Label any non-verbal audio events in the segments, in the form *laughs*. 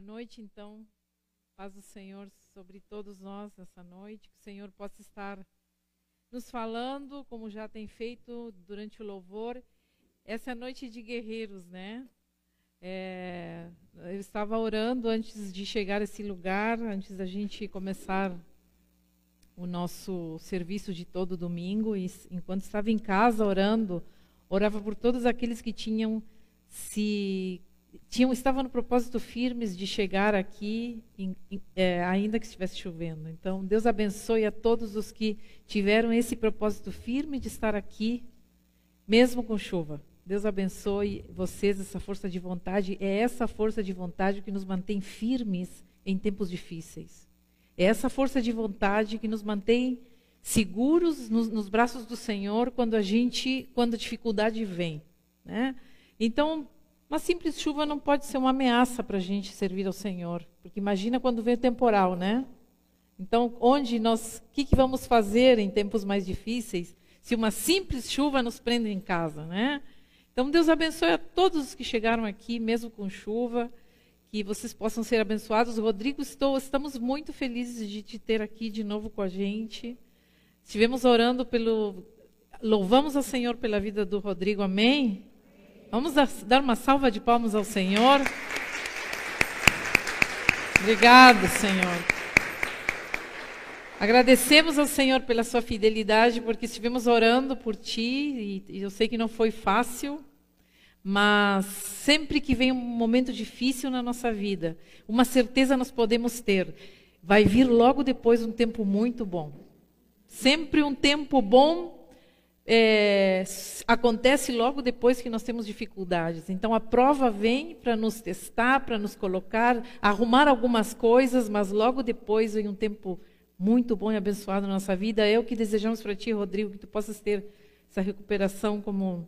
Noite, então. Paz do Senhor sobre todos nós nessa noite. Que o Senhor possa estar nos falando, como já tem feito durante o louvor. Essa é a noite de guerreiros, né? É, eu estava orando antes de chegar a esse lugar, antes da gente começar o nosso serviço de todo domingo. E enquanto estava em casa orando, orava por todos aqueles que tinham se tinham, estavam no propósito firmes de chegar aqui, em, em, é, ainda que estivesse chovendo. Então, Deus abençoe a todos os que tiveram esse propósito firme de estar aqui, mesmo com chuva. Deus abençoe vocês, essa força de vontade. É essa força de vontade que nos mantém firmes em tempos difíceis. É essa força de vontade que nos mantém seguros nos, nos braços do Senhor quando a gente, quando a dificuldade vem. Né? Então, uma simples chuva não pode ser uma ameaça para a gente servir ao Senhor. Porque imagina quando vem o temporal, né? Então, onde nós, o que, que, vamos fazer em tempos mais difíceis se uma simples chuva nos prende em casa, né? Então, Deus abençoe a todos os que chegaram aqui, mesmo com chuva, que vocês possam ser abençoados. Rodrigo, estou, estamos muito felizes de te ter aqui de novo com a gente. Estivemos orando pelo, louvamos ao Senhor pela vida do Rodrigo, amém? Vamos dar uma salva de palmas ao Senhor. Obrigado, Senhor. Agradecemos ao Senhor pela sua fidelidade, porque estivemos orando por ti e eu sei que não foi fácil, mas sempre que vem um momento difícil na nossa vida, uma certeza nós podemos ter: vai vir logo depois um tempo muito bom. Sempre um tempo bom é, acontece logo depois que nós temos dificuldades. Então a prova vem para nos testar, para nos colocar, arrumar algumas coisas, mas logo depois vem um tempo muito bom e abençoado na nossa vida. É o que desejamos para ti, Rodrigo, que tu possas ter essa recuperação como,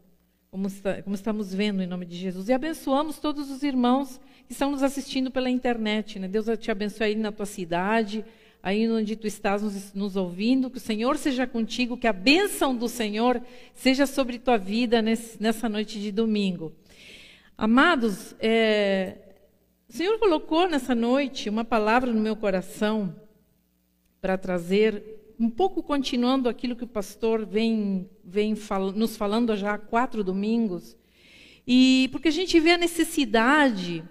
como, está, como estamos vendo em nome de Jesus. E abençoamos todos os irmãos que estão nos assistindo pela internet. Né? Deus te abençoe aí na tua cidade aí onde tu estás nos, nos, ouvindo, que o Senhor seja contigo, que a bênção do Senhor seja sobre tua vida nesse, nessa noite de domingo. Amados, é, o Senhor colocou nessa noite uma palavra no meu coração para trazer, um pouco continuando aquilo que o pastor vem, vem fal nos falando já há quatro domingos, e porque a gente vê a necessidade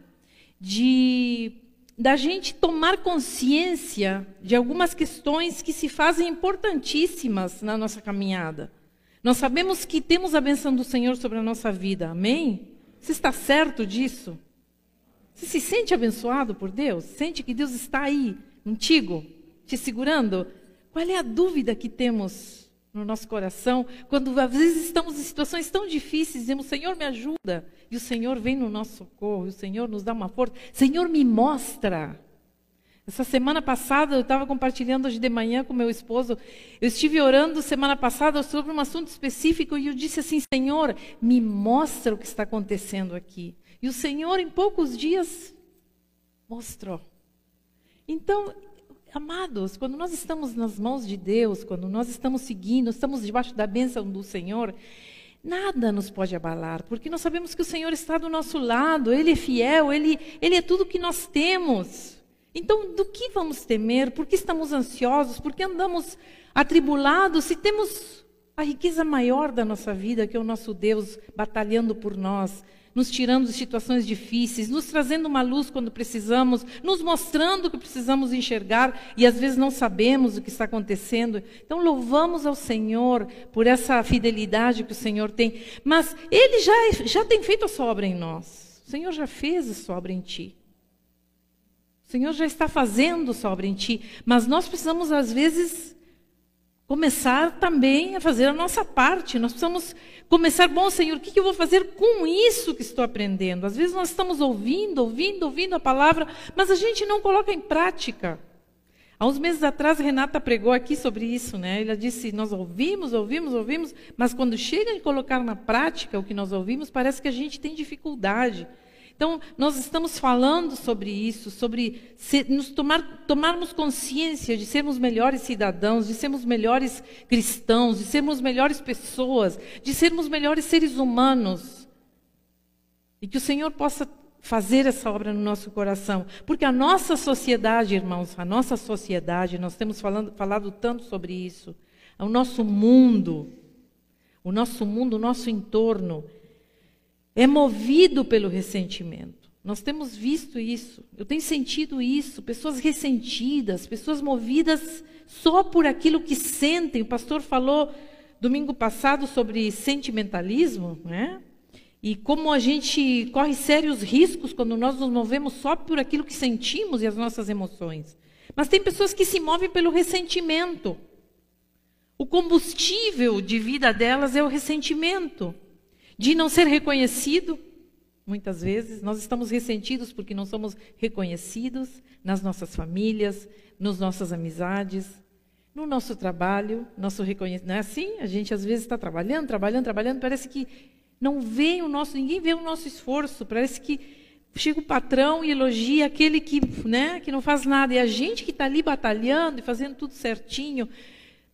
de da gente tomar consciência de algumas questões que se fazem importantíssimas na nossa caminhada. Nós sabemos que temos a benção do Senhor sobre a nossa vida, amém? Você está certo disso? Você se sente abençoado por Deus? Sente que Deus está aí, contigo, te segurando? Qual é a dúvida que temos no nosso coração quando às vezes estamos em situações tão difíceis, dizemos: Senhor, me ajuda. E o Senhor vem no nosso socorro, o Senhor nos dá uma força. Senhor, me mostra. Essa semana passada, eu estava compartilhando hoje de manhã com meu esposo. Eu estive orando semana passada sobre um assunto específico e eu disse assim: Senhor, me mostra o que está acontecendo aqui. E o Senhor, em poucos dias, mostrou. Então, amados, quando nós estamos nas mãos de Deus, quando nós estamos seguindo, estamos debaixo da bênção do Senhor, Nada nos pode abalar, porque nós sabemos que o Senhor está do nosso lado, Ele é fiel, Ele, Ele é tudo que nós temos. Então, do que vamos temer? Por que estamos ansiosos? Por que andamos atribulados se temos a riqueza maior da nossa vida, que é o nosso Deus batalhando por nós, nos tirando de situações difíceis, nos trazendo uma luz quando precisamos, nos mostrando o que precisamos enxergar e às vezes não sabemos o que está acontecendo. Então louvamos ao Senhor por essa fidelidade que o Senhor tem. Mas Ele já, já tem feito a sua obra em nós. O Senhor já fez a sua obra em ti. O Senhor já está fazendo a sua obra em ti. Mas nós precisamos, às vezes, começar também a fazer a nossa parte. Nós precisamos começar, bom, Senhor, o que eu vou fazer com isso que estou aprendendo? Às vezes nós estamos ouvindo, ouvindo, ouvindo a palavra, mas a gente não coloca em prática. Há uns meses atrás, Renata pregou aqui sobre isso, né? Ela disse: Nós ouvimos, ouvimos, ouvimos, mas quando chega a colocar na prática o que nós ouvimos, parece que a gente tem dificuldade. Então, nós estamos falando sobre isso, sobre nos tomar, tomarmos consciência de sermos melhores cidadãos, de sermos melhores cristãos, de sermos melhores pessoas, de sermos melhores seres humanos. E que o Senhor possa fazer essa obra no nosso coração. Porque a nossa sociedade, irmãos, a nossa sociedade, nós temos falando, falado tanto sobre isso, o nosso mundo, o nosso mundo, o nosso entorno, é movido pelo ressentimento. Nós temos visto isso, eu tenho sentido isso, pessoas ressentidas, pessoas movidas só por aquilo que sentem. O pastor falou domingo passado sobre sentimentalismo, né? E como a gente corre sérios riscos quando nós nos movemos só por aquilo que sentimos e as nossas emoções. Mas tem pessoas que se movem pelo ressentimento. O combustível de vida delas é o ressentimento de não ser reconhecido. Muitas vezes nós estamos ressentidos porque não somos reconhecidos nas nossas famílias, nas nossas amizades, no nosso trabalho, nosso reconhecimento. Não é assim? A gente às vezes está trabalhando, trabalhando, trabalhando, parece que não vê o nosso, ninguém vê o nosso esforço. Parece que chega o patrão e elogia aquele que, né, que não faz nada. E a gente que está ali batalhando e fazendo tudo certinho,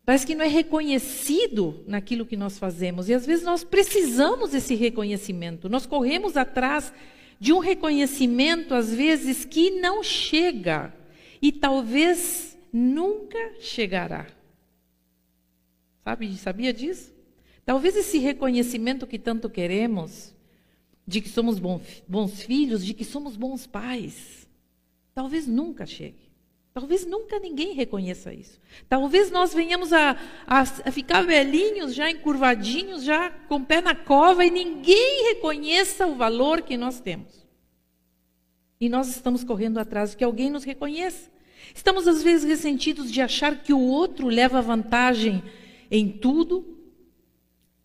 parece que não é reconhecido naquilo que nós fazemos. E às vezes nós precisamos desse reconhecimento. Nós corremos atrás de um reconhecimento, às vezes, que não chega. E talvez nunca chegará. Sabe, sabia disso? Talvez esse reconhecimento que tanto queremos, de que somos bons filhos, de que somos bons pais, talvez nunca chegue. Talvez nunca ninguém reconheça isso. Talvez nós venhamos a, a, a, ficar velhinhos, já encurvadinhos, já com o pé na cova, e ninguém reconheça o valor que nós temos. E nós estamos correndo atrás de que alguém nos reconheça. Estamos, às vezes, ressentidos de achar que o outro leva vantagem em tudo,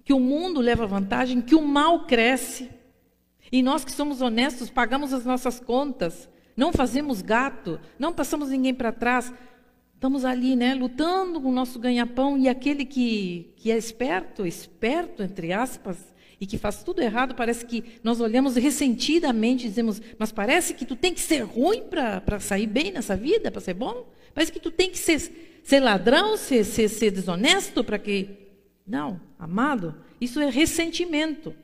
que o mundo leva vantagem, que o mal cresce. E nós que somos honestos, pagamos as nossas contas, não fazemos gato, não passamos ninguém para trás. Estamos ali, né, lutando com o nosso ganha-pão e aquele que, que é esperto, esperto, entre aspas, e que faz tudo errado, parece que nós olhamos ressentidamente e dizemos, mas parece que tu tem que ser ruim para sair bem nessa vida, para ser bom? Parece que tu tem que ser, ser ladrão, ser, ser, ser desonesto para que não, amado, isso é ressentimento.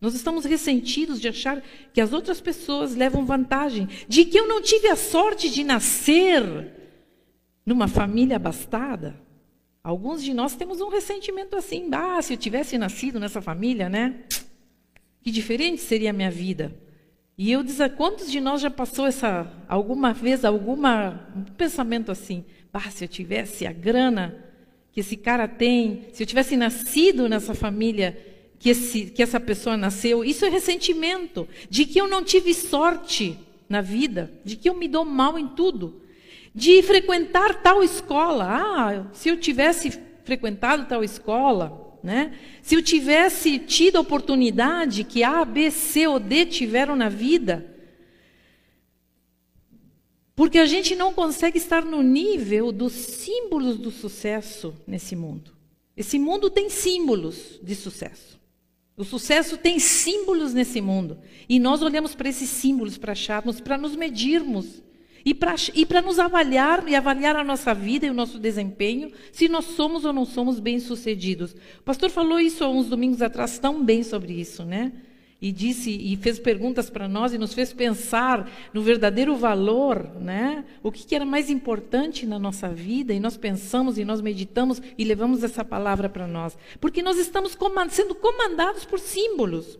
Nós estamos ressentidos de achar que as outras pessoas levam vantagem, de que eu não tive a sorte de nascer numa família abastada. Alguns de nós temos um ressentimento assim, ah, se eu tivesse nascido nessa família, né? Que diferente seria a minha vida. E eu dizer, quantos de nós já passou essa alguma vez alguma um pensamento assim, ah, se eu tivesse a grana que esse cara tem, se eu tivesse nascido nessa família que, esse, que essa pessoa nasceu, isso é ressentimento, de que eu não tive sorte na vida, de que eu me dou mal em tudo, de frequentar tal escola. Ah, se eu tivesse frequentado tal escola, né? Se eu tivesse tido a oportunidade que A, B, C ou D tiveram na vida, porque a gente não consegue estar no nível dos símbolos do sucesso nesse mundo. Esse mundo tem símbolos de sucesso. O sucesso tem símbolos nesse mundo. E nós olhamos para esses símbolos para acharmos, para nos medirmos. E para nos avaliar e avaliar a nossa vida e o nosso desempenho, se nós somos ou não somos bem-sucedidos. O pastor falou isso há uns domingos atrás tão bem sobre isso, né? E disse e fez perguntas para nós e nos fez pensar no verdadeiro valor, né? O que, que, era mais importante na nossa vida e nós pensamos e nós meditamos e levamos essa palavra para nós, porque nós estamos comand sendo comandados por símbolos.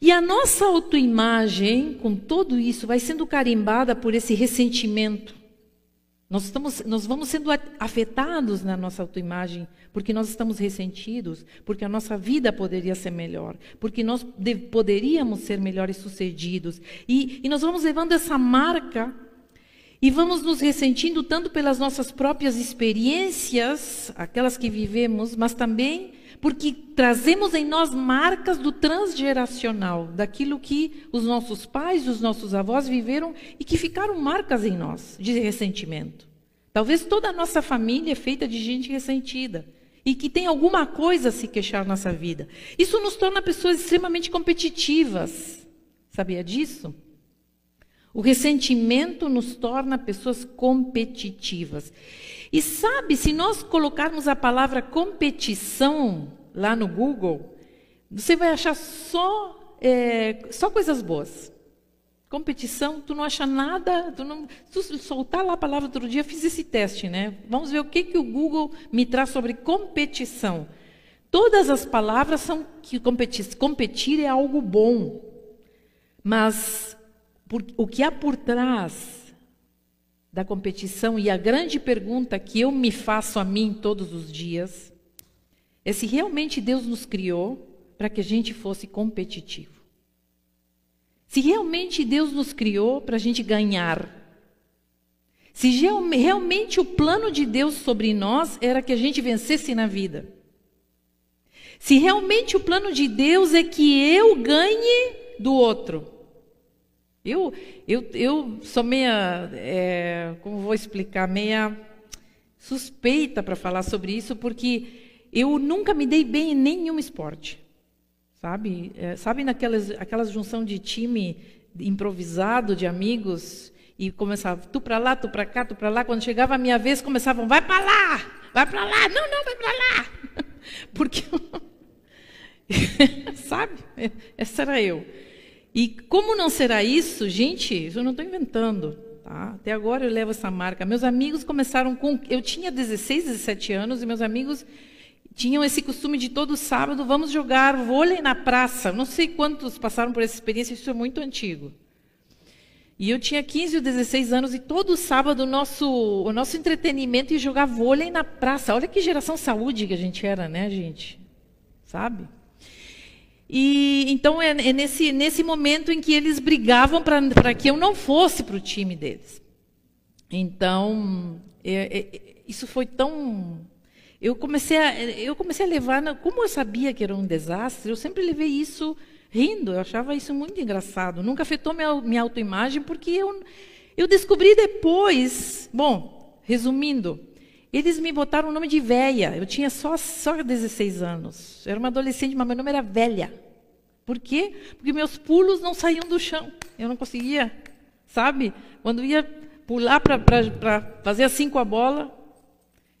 E a nossa autoimagem, com tudo isso, vai sendo carimbada por esse ressentimento. Nós, estamos, nós vamos sendo afetados na nossa autoimagem porque nós estamos ressentidos, porque a nossa vida poderia ser melhor, porque nós de, poderíamos ser melhores sucedidos. E, e nós vamos levando essa marca e vamos nos ressentindo tanto pelas nossas próprias experiências, aquelas que vivemos, mas também porque trazemos em nós marcas do transgeracional, daquilo que os nossos pais, os nossos avós viveram e que ficaram marcas em nós de ressentimento. Talvez toda a nossa família é feita de gente ressentida e que tem alguma coisa a se queixar na nossa vida. Isso nos torna pessoas extremamente competitivas. Sabia disso? O ressentimento nos torna pessoas competitivas. E sabe, se nós colocarmos a palavra competição lá no Google, você vai achar só, é, só coisas boas. Competição, tu não acha nada, tu não, tu soltar lá a palavra outro dia, fiz esse teste, né? Vamos ver o que, que o Google me traz sobre competição. Todas as palavras são que competir, competir é algo bom, mas por, o que há por trás da competição e a grande pergunta que eu me faço a mim todos os dias é se realmente Deus nos criou para que a gente fosse competitivo. Se realmente Deus nos criou para a gente ganhar. Se realmente o plano de Deus sobre nós era que a gente vencesse na vida. Se realmente o plano de Deus é que eu ganhe do outro. Eu, eu, eu sou meia, é, como vou explicar, meia suspeita para falar sobre isso, porque eu nunca me dei bem em nenhum esporte. Sabe? É, sabe naquelas aquelas junção de time improvisado de amigos e começava tu para lá, tu para cá, tu para lá. Quando chegava a minha vez, começavam vai para lá, vai para lá, não, não, vai para lá, *laughs* porque *laughs* sabe? Essa era eu. E como não será isso, gente? Eu não estou inventando. Tá? Até agora eu levo essa marca. Meus amigos começaram com. Eu tinha 16, 17 anos e meus amigos tinham esse costume de todo sábado, vamos jogar vôlei na praça. Não sei quantos passaram por essa experiência, isso é muito antigo. E eu tinha 15 ou 16 anos e todo sábado o nosso, o nosso entretenimento ia jogar vôlei na praça. Olha que geração saúde que a gente era, né, gente? Sabe? E então é, é nesse, nesse momento em que eles brigavam para que eu não fosse para o time deles. Então, é, é, isso foi tão eu comecei a, eu comecei a levar, como eu sabia que era um desastre, eu sempre levei isso rindo, eu achava isso muito engraçado. Nunca afetou minha, minha autoimagem, porque eu, eu descobri depois, bom, resumindo, eles me botaram o nome de velha, eu tinha só, só 16 anos, eu era uma adolescente, mas meu nome era velha. Por quê? Porque meus pulos não saíam do chão, eu não conseguia, sabe? Quando ia pular para fazer assim com a bola,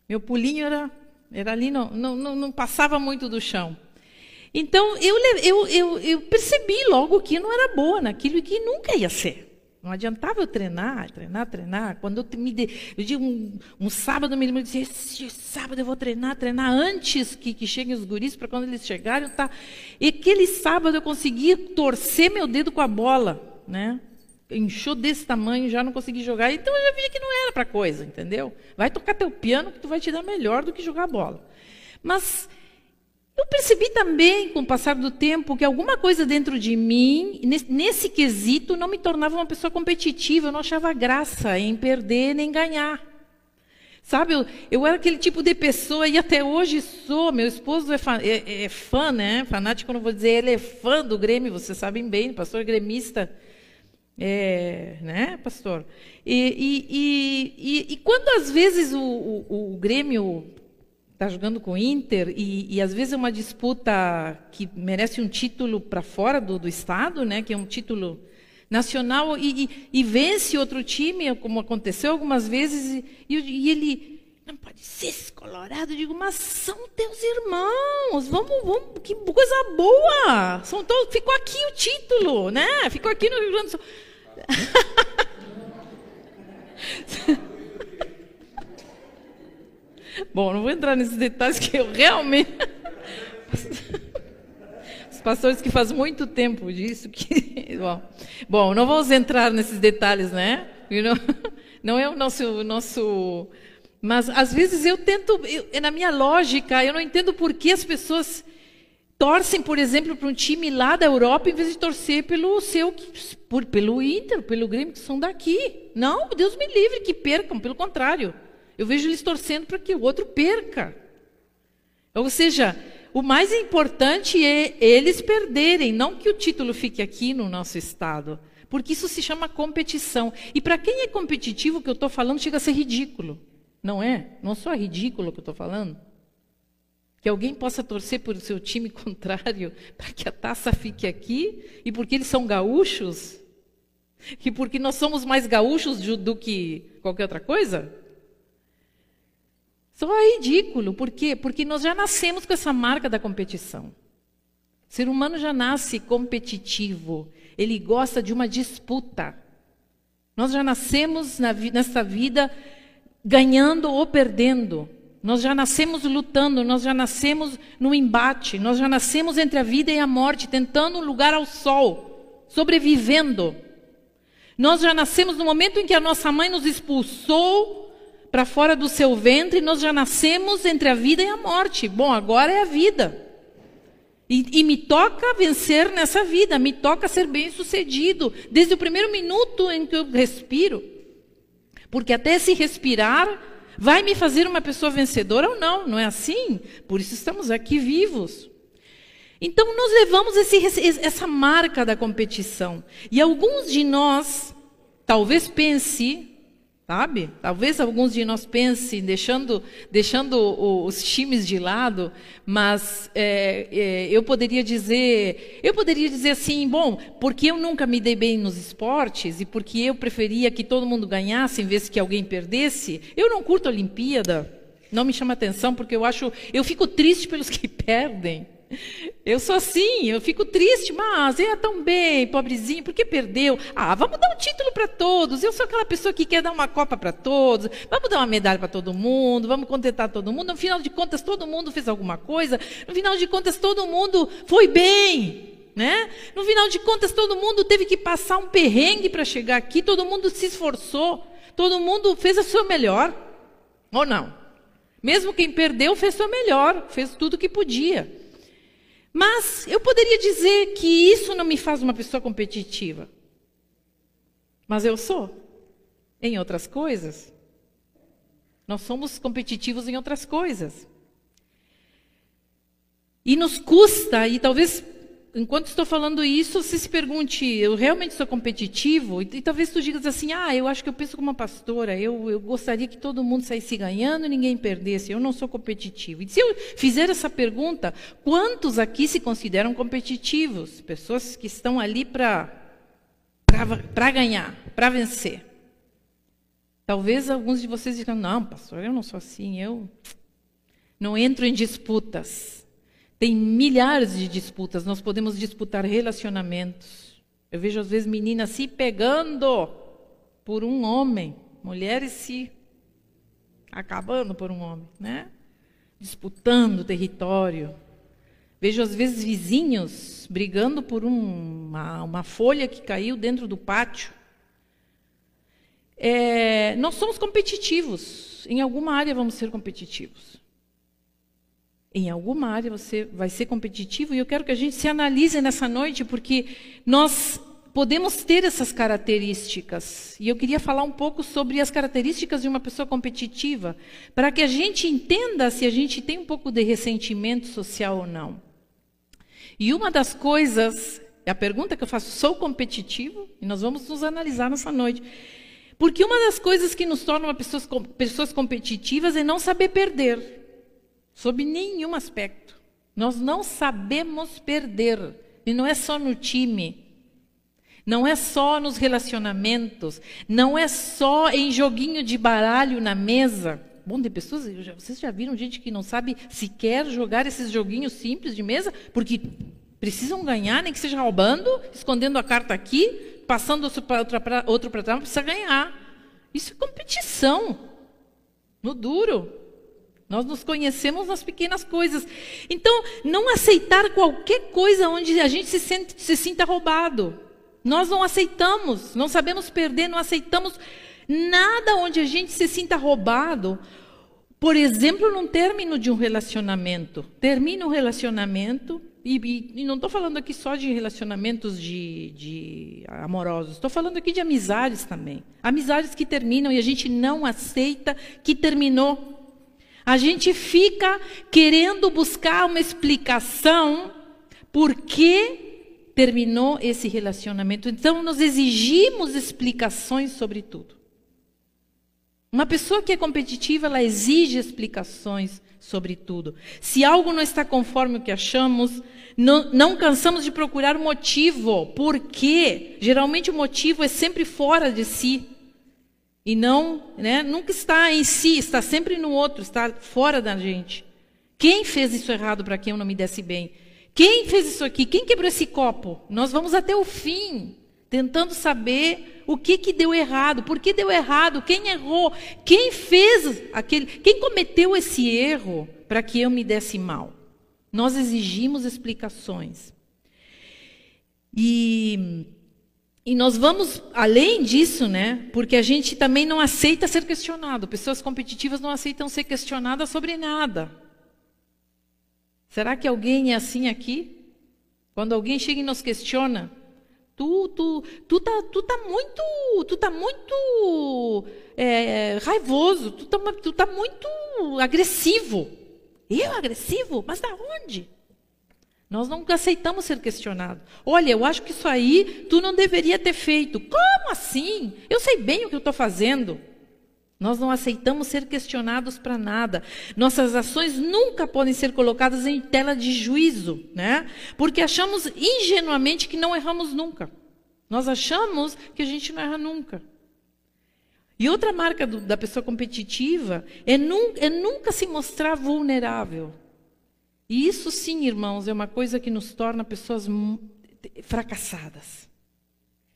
meu pulinho era era ali, não, não, não passava muito do chão. Então, eu, eu, eu, eu percebi logo que não era boa naquilo e que nunca ia ser. Não adiantava eu treinar, treinar, treinar. Quando eu me de, eu digo um, um sábado, eu me lembro de esse sábado eu vou treinar, treinar antes que, que cheguem os guris, para quando eles chegarem, tá. E aquele sábado eu conseguia torcer meu dedo com a bola, né? Inchou desse tamanho, já não consegui jogar. Então eu já vi que não era para coisa, entendeu? Vai tocar teu piano que tu vai te dar melhor do que jogar bola. Mas eu percebi também, com o passar do tempo, que alguma coisa dentro de mim, nesse, quesito, não me tornava uma pessoa competitiva. Eu não achava graça em perder nem ganhar. Sabe, eu, eu, era aquele tipo de pessoa e até hoje sou. Meu esposo é fã, é, é fã, né? Fanático, não vou dizer, ele é fã do Grêmio, vocês sabem bem, pastor gremista. É, né, pastor? E, e, e, e, quando às vezes o, o, o Grêmio está jogando com o Inter e, e, às vezes é uma disputa que merece um título para fora do, do, estado, né, que é um título nacional e, e, vence outro time, como aconteceu algumas vezes, e, ele não pode ser esse colorado. Eu digo, mas são teus irmãos, vamos, vamos, que coisa boa. São todos, ficou aqui o título, né? Ficou aqui no Rio Grande do Sul. *laughs* Bom, não vou entrar nesses detalhes que eu realmente. Os pastores que faz muito tempo disso que. Bom, bom não vamos entrar nesses detalhes, né? *laughs* Não é o nosso, nosso. Mas às vezes eu tento, eu, na minha lógica, eu não entendo por que as pessoas torcem, por exemplo, para um time lá da Europa, em vez de torcer pelo seu, por, pelo Inter, pelo Grêmio, que são daqui. Não, Deus me livre que percam, pelo contrário. Eu vejo eles torcendo para que o outro perca. Ou seja, o mais importante é eles perderem, não que o título fique aqui no nosso estado. Porque isso se chama competição. E para quem é competitivo, o que eu estou falando chega a ser ridículo. Não é? Não só é ridículo o que eu estou falando. Que alguém possa torcer por seu time *laughs* contrário para que a taça fique aqui e porque eles são gaúchos? E porque nós somos mais gaúchos do que qualquer outra coisa? Só é ridículo. Por quê? Porque nós já nascemos com essa marca da competição. O ser humano já nasce competitivo. Ele gosta de uma disputa. Nós já nascemos na, nessa vida ganhando ou perdendo. Nós já nascemos lutando, nós já nascemos no embate, nós já nascemos entre a vida e a morte, tentando um lugar ao sol, sobrevivendo. Nós já nascemos no momento em que a nossa mãe nos expulsou para fora do seu ventre, nós já nascemos entre a vida e a morte. Bom, agora é a vida. E, e, me toca vencer nessa vida, me toca ser bem sucedido, desde o primeiro minuto em que eu respiro. Porque até se respirar vai me fazer uma pessoa vencedora ou não, não é assim? Por isso estamos aqui vivos. Então, nós levamos esse, essa marca da competição. E alguns de nós, talvez pense, Sabe? Talvez alguns de nós pensem, deixando, deixando os times de lado, mas é, é, eu poderia dizer, eu poderia dizer assim, bom, porque eu nunca me dei bem nos esportes e porque eu preferia que todo mundo ganhasse em vez que alguém perdesse, eu não curto a Olimpíada. Não me chama atenção porque eu acho, eu fico triste pelos que *laughs* perdem. Eu sou assim, eu fico triste, mas é tão bem, pobrezinho, porque perdeu? Ah, vamos dar um título para todos. Eu sou aquela pessoa que quer dar uma copa para todos, vamos dar uma medalha para todo mundo, vamos contentar todo mundo. No final de contas, todo mundo fez alguma coisa. No final de contas, todo mundo foi bem. Né? No final de contas, todo mundo teve que passar um perrengue para chegar aqui, todo mundo se esforçou, todo mundo fez a sua melhor. Ou não? Mesmo quem perdeu fez o seu melhor, fez tudo o que podia. Mas eu poderia dizer que isso não me faz uma pessoa competitiva. Mas eu sou. Em outras coisas. Nós somos competitivos em outras coisas. E nos custa, e talvez enquanto estou falando isso, você se pergunte, eu realmente sou competitivo? E, e, talvez tu digas assim, ah, eu acho que eu penso como uma pastora, eu, eu gostaria que todo mundo saísse ganhando e ninguém perdesse, eu não sou competitivo. E se eu fizer essa pergunta, quantos aqui se consideram competitivos? Pessoas que estão ali para ganhar, para vencer. Talvez alguns de vocês digam, não, pastor, eu não sou assim, eu não entro em disputas. Tem milhares de disputas, nós podemos disputar relacionamentos. Eu vejo às vezes meninas se pegando por um homem, mulheres se acabando por um homem, né? Disputando território. Vejo às vezes vizinhos brigando por um, uma, uma folha que caiu dentro do pátio. É, nós somos competitivos. Em alguma área vamos ser competitivos. Em alguma área você vai ser competitivo e eu quero que a gente se analise nessa noite, porque nós podemos ter essas características. E eu queria falar um pouco sobre as características de uma pessoa competitiva, para que a gente entenda se a gente tem um pouco de ressentimento social ou não. E uma das coisas, é a pergunta que eu faço, sou competitivo? E nós vamos nos analisar nessa noite. Porque uma das coisas que nos torna pessoas, pessoas competitivas é não saber perder sob nenhum aspecto. Nós não sabemos perder. E não é só no time. Não é só nos relacionamentos. Não é só em joguinho de baralho na mesa. Bom, de pessoas, vocês já viram gente que não sabe sequer jogar esses joguinhos simples de mesa, porque precisam ganhar, nem que seja roubando, escondendo a carta aqui, passando outro para trás, precisa ganhar. Isso é competição. No duro. Nós nos conhecemos nas pequenas coisas. Então, não aceitar qualquer coisa onde a gente se, sente, se sinta roubado. Nós não aceitamos, não sabemos perder, não aceitamos nada onde a gente se sinta roubado. Por exemplo, num término de um relacionamento. Termina um relacionamento, e, e, e não estou falando aqui só de relacionamentos de, de amorosos, estou falando aqui de amizades também. Amizades que terminam e a gente não aceita que terminou. A gente fica querendo buscar uma explicação por que terminou esse relacionamento. Então, nós exigimos explicações sobre tudo. Uma pessoa que é competitiva, ela exige explicações sobre tudo. Se algo não está conforme o que achamos, não, não cansamos de procurar motivo. Por quê? Geralmente o motivo é sempre fora de si. E não, né, nunca está em si, está sempre no outro, está fora da gente. Quem fez isso errado para que eu não me desse bem? Quem fez isso aqui? Quem quebrou esse copo? Nós vamos até o fim, tentando saber o que, que deu errado, por que deu errado, quem errou, quem fez aquele, quem cometeu esse erro para que eu me desse mal. Nós exigimos explicações. E, e nós vamos além disso, né? Porque a gente também não aceita ser questionado. Pessoas competitivas não aceitam ser questionadas sobre nada. Será que alguém é assim aqui? Quando alguém chega e nos questiona, tu, tu, tu tá, tu tá muito, tu tá muito é, raivoso, tu tá, tu tá muito agressivo. Eu agressivo? Mas da onde? Nós não aceitamos ser questionados. Olha, eu acho que isso aí tu não deveria ter feito. Como assim? Eu sei bem o que eu estou fazendo. Nós não aceitamos ser questionados para nada. Nossas ações nunca podem ser colocadas em tela de juízo, né? Porque achamos ingenuamente que não erramos nunca. Nós achamos que a gente não erra nunca. E outra marca do, da pessoa competitiva é, num, é nunca se mostrar vulnerável. E isso sim, irmãos, é uma coisa que nos torna pessoas fracassadas.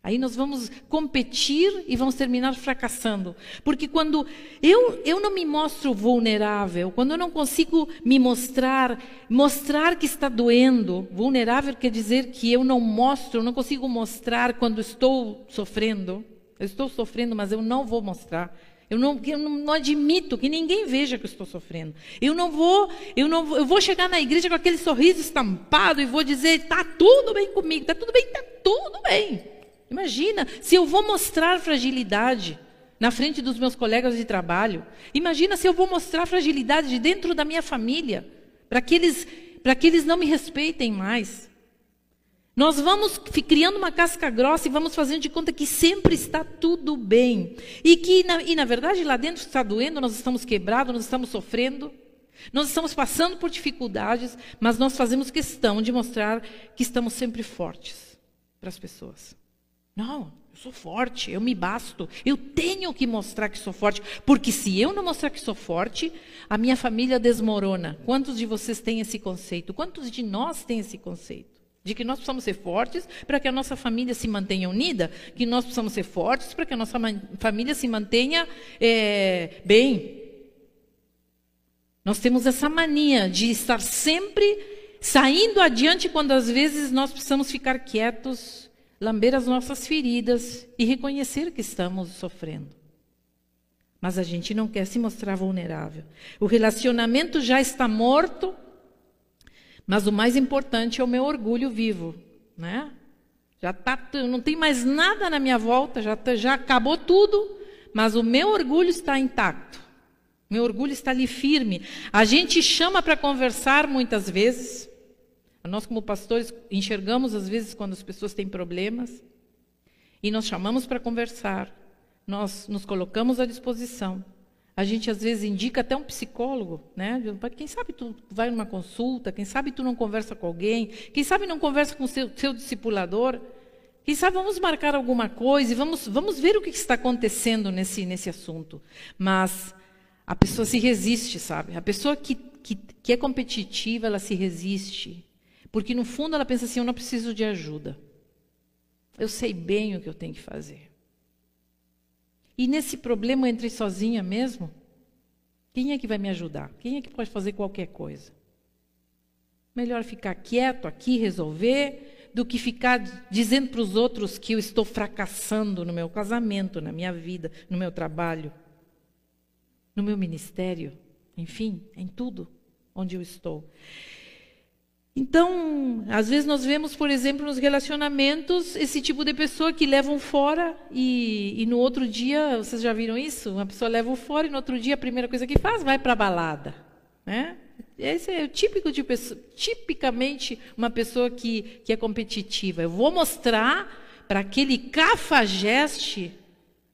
Aí nós vamos competir e vamos terminar fracassando. Porque quando eu, eu não me mostro vulnerável, quando eu não consigo me mostrar, mostrar que está doendo, vulnerável quer dizer que eu não mostro, eu não consigo mostrar quando estou sofrendo. Eu estou sofrendo, mas eu não vou mostrar. Eu não, eu não, admito que ninguém veja que eu estou sofrendo. Eu não vou, eu não eu vou chegar na igreja com aquele sorriso estampado e vou dizer, está tudo bem comigo, está tudo bem, está tudo bem. Imagina se eu vou mostrar fragilidade na frente dos meus colegas de trabalho. Imagina se eu vou mostrar fragilidade de dentro da minha família, para que eles, para que eles não me respeitem mais. Nós vamos criando uma casca grossa e vamos fazendo de conta que sempre está tudo bem. E que, na, e na verdade, lá dentro está doendo, nós estamos quebrados, nós estamos sofrendo, nós estamos passando por dificuldades, mas nós fazemos questão de mostrar que estamos sempre fortes para as pessoas. Não, eu sou forte, eu me basto. Eu tenho que mostrar que sou forte, porque se eu não mostrar que sou forte, a minha família desmorona. Quantos de vocês têm esse conceito? Quantos de nós têm esse conceito? De que nós precisamos ser fortes para que a nossa família se mantenha unida, que nós precisamos ser fortes para que a nossa família se mantenha é, bem. Nós temos essa mania de estar sempre saindo adiante quando às vezes nós precisamos ficar quietos lamber as nossas feridas e reconhecer que estamos sofrendo. Mas a gente não quer se mostrar vulnerável. O relacionamento já está morto, mas o mais importante é o meu orgulho vivo, né? Já tá, não tem mais nada na minha volta, já, tá, já acabou tudo, mas o meu orgulho está intacto. Meu orgulho está ali firme. A gente chama para conversar muitas vezes, nós, como pastores, enxergamos às vezes quando as pessoas têm problemas e nós chamamos para conversar, nós nos colocamos à disposição. A gente às vezes indica até um psicólogo, né? Quem sabe tu vai numa consulta, quem sabe tu não conversa com alguém, quem sabe não conversa com o seu, seu discipulador. Quem sabe vamos marcar alguma coisa e vamos, vamos ver o que está acontecendo nesse, nesse assunto. Mas a pessoa se resiste, sabe? A pessoa que, que, que é competitiva, ela se resiste. Porque no fundo ela pensa assim: eu não preciso de ajuda. Eu sei bem o que eu tenho que fazer. E nesse problema eu entrei sozinha mesmo. Quem é que vai me ajudar? Quem é que pode fazer qualquer coisa? Melhor ficar quieto aqui, resolver, do que ficar dizendo para os outros que eu estou fracassando no meu casamento, na minha vida, no meu trabalho, no meu ministério, enfim, em tudo onde eu estou. Então, às vezes nós vemos, por exemplo, nos relacionamentos, esse tipo de pessoa que levam fora e, e no outro dia, vocês já viram isso? Uma pessoa leva fora e no outro dia a primeira coisa que faz, vai para a balada. Né? Esse é o típico de pessoa, tipicamente uma pessoa que, que é competitiva. Eu vou mostrar para aquele cafajeste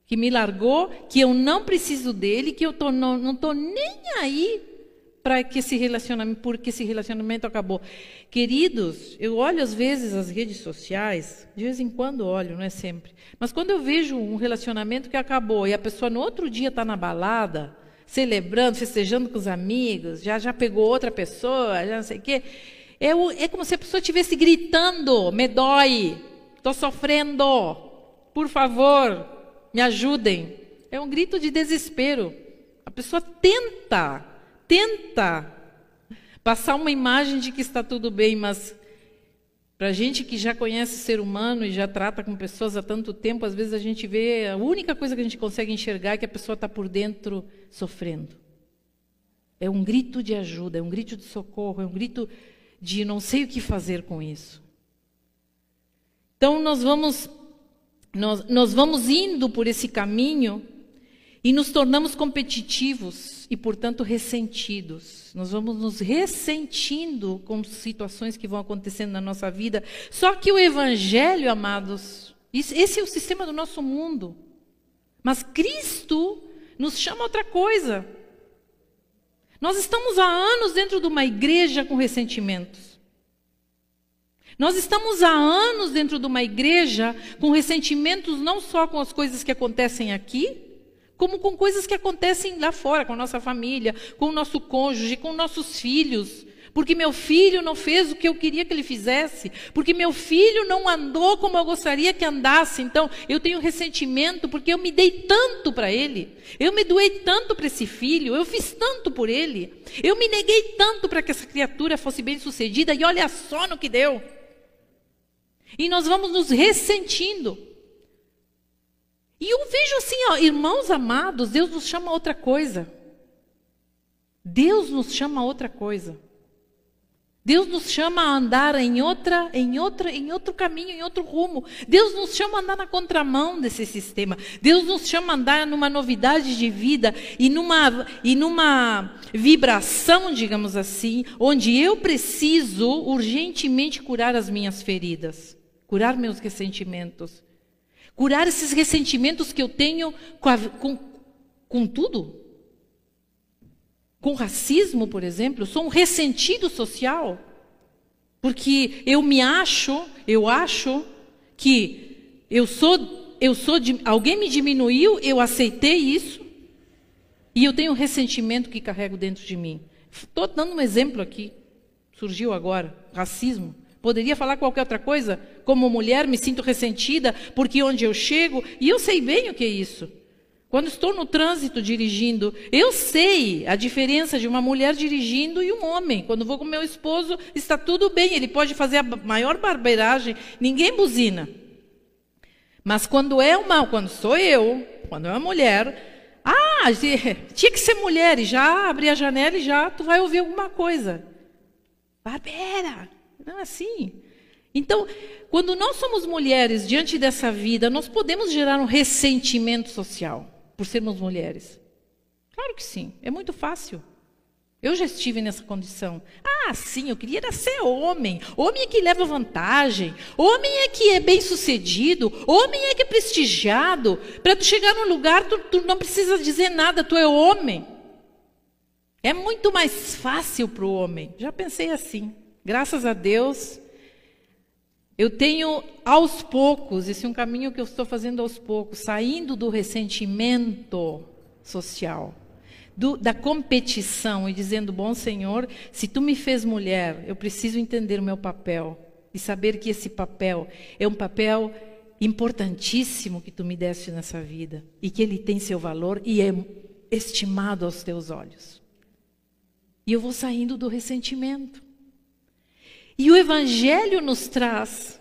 que me largou que eu não preciso dele, que eu tô, não estou nem aí para que esse relacionamento, porque esse relacionamento acabou. Queridos, eu olho às vezes as redes sociais, de vez em quando olho, não é sempre. Mas quando eu vejo um relacionamento que acabou e a pessoa no outro dia está na balada, celebrando, festejando com os amigos, já já pegou outra pessoa, já não sei o quê, É, o, é como se a pessoa estivesse gritando: me dói, estou sofrendo, por favor, me ajudem. É um grito de desespero. A pessoa tenta, tenta passar uma imagem de que está tudo bem, mas para a gente que já conhece o ser humano e já trata com pessoas há tanto tempo, às vezes a gente vê, a única coisa que a gente consegue enxergar é que a pessoa está por dentro sofrendo. É um grito de ajuda, é um grito de socorro, é um grito de não sei o que fazer com isso. Então nós vamos, nós, nós vamos indo por esse caminho e nos tornamos competitivos e, portanto, ressentidos. Nós vamos nos ressentindo com situações que vão acontecendo na nossa vida. Só que o Evangelho, amados, esse é o sistema do nosso mundo. Mas Cristo nos chama outra coisa. Nós estamos há anos dentro de uma igreja com ressentimentos. Nós estamos há anos dentro de uma igreja com ressentimentos não só com as coisas que acontecem aqui, como com coisas que acontecem lá fora, com a nossa família, com o nosso cônjuge, com nossos filhos. Porque meu filho não fez o que eu queria que ele fizesse. Porque meu filho não andou como eu gostaria que andasse. Então, eu tenho ressentimento porque eu me dei tanto para ele. Eu me doei tanto para esse filho. Eu fiz tanto por ele. Eu me neguei tanto para que essa criatura fosse bem sucedida. E olha só no que deu. E nós vamos nos ressentindo. E eu vejo assim, ó, irmãos amados, Deus nos chama a outra coisa. Deus nos chama a outra coisa. Deus nos chama a andar em outra, em outra, em outro caminho, em outro rumo. Deus nos chama a andar na contramão desse sistema. Deus nos chama a andar numa novidade de vida e numa e numa vibração, digamos assim, onde eu preciso urgentemente curar as minhas feridas, curar meus ressentimentos, curar esses ressentimentos que eu tenho com, a, com, com tudo, com racismo, por exemplo, sou um ressentido social. Porque eu me acho, eu acho que eu sou, eu sou, alguém me diminuiu, eu aceitei isso e eu tenho um ressentimento que carrego dentro de mim. Estou dando um exemplo aqui, surgiu agora, racismo. Poderia falar qualquer outra coisa? Como mulher, me sinto ressentida porque onde eu chego, e eu sei bem o que é isso. Quando estou no trânsito dirigindo, eu sei a diferença de uma mulher dirigindo e um homem. Quando vou com meu esposo, está tudo bem, ele pode fazer a maior barbeiragem, ninguém buzina. Mas quando é uma, quando sou eu, quando é uma mulher, ah, *laughs* tinha que ser mulher, e já abre a janela e já tu vai ouvir alguma coisa. Barbeira, não é assim. Então, quando nós somos mulheres diante dessa vida, nós podemos gerar um ressentimento social por sermos mulheres? Claro que sim, é muito fácil. Eu já estive nessa condição. Ah, sim, eu queria ser homem. Homem é que leva vantagem. Homem é que é bem sucedido. Homem é que é prestigiado. Para tu chegar num lugar, tu, tu não precisa dizer nada, tu é homem. É muito mais fácil para o homem. Já pensei assim. Graças a Deus, eu tenho aos poucos, esse é um caminho que eu estou fazendo aos poucos, saindo do ressentimento social, do, da competição e dizendo: Bom Senhor, se tu me fez mulher, eu preciso entender o meu papel e saber que esse papel é um papel importantíssimo que tu me deste nessa vida e que ele tem seu valor e é estimado aos teus olhos. E eu vou saindo do ressentimento. E o Evangelho nos traz.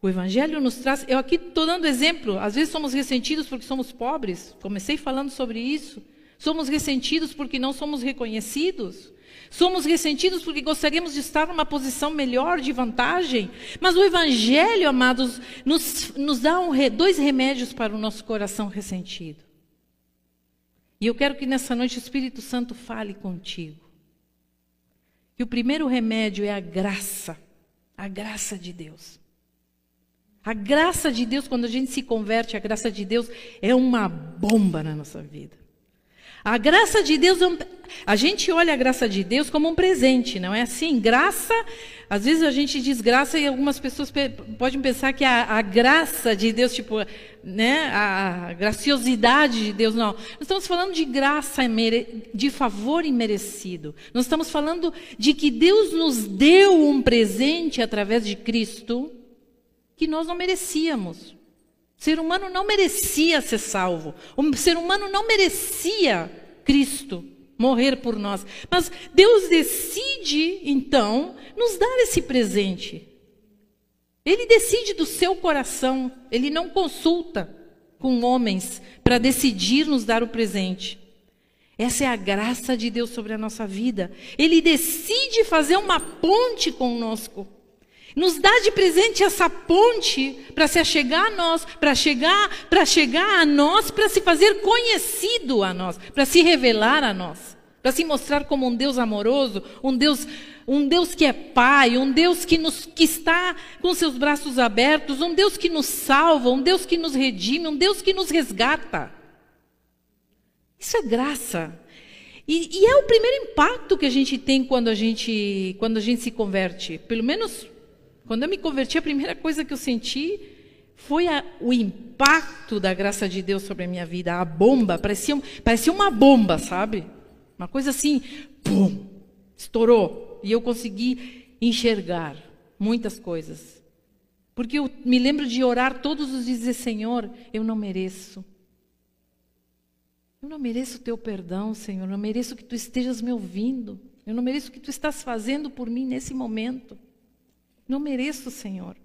O Evangelho nos traz. Eu aqui estou dando exemplo. Às vezes somos ressentidos porque somos pobres. Comecei falando sobre isso. Somos ressentidos porque não somos reconhecidos. Somos ressentidos porque gostaríamos de estar numa posição melhor, de vantagem. Mas o Evangelho, amados, nos, nos dá um, dois remédios para o nosso coração ressentido. E eu quero que nessa noite o Espírito Santo fale contigo que o primeiro remédio é a graça, a graça de Deus. A graça de Deus, quando a gente se converte, a graça de Deus é uma bomba na nossa vida. A graça de Deus, é a gente olha a graça de Deus como um presente, não é assim? Graça, às vezes a gente diz graça e algumas pessoas podem pensar que a, a graça de Deus, tipo, né, a graciosidade de Deus, não. Nós estamos falando de graça, de favor imerecido. Nós estamos falando de que Deus nos deu um presente através de Cristo que nós não merecíamos. O ser humano não merecia ser salvo. O ser humano não merecia Cristo morrer por nós. Mas Deus decide, então, nos dar esse presente. Ele decide do seu coração. Ele não consulta com homens para decidir nos dar o presente. Essa é a graça de Deus sobre a nossa vida. Ele decide fazer uma ponte conosco. Nos dá de presente essa ponte para se achegar a nós, para chegar, para chegar a nós, para se fazer conhecido a nós, para se revelar a nós, para se mostrar como um Deus amoroso, um Deus, um Deus que é Pai, um Deus que nos que está com seus braços abertos, um Deus que nos salva, um Deus que nos redime, um Deus que nos resgata. Isso é graça. E, e é o primeiro impacto que a gente tem quando a gente, quando a gente se converte. Pelo menos quando eu me converti, a primeira coisa que eu senti foi a, o impacto da graça de Deus sobre a minha vida. A bomba, parecia, parecia uma bomba, sabe? Uma coisa assim, pum, estourou. E eu consegui enxergar muitas coisas. Porque eu me lembro de orar todos os dias e dizer, Senhor, eu não mereço. Eu não mereço o teu perdão, Senhor. Eu não mereço que tu estejas me ouvindo. Eu não mereço o que tu estás fazendo por mim nesse momento. Não mereço, Senhor.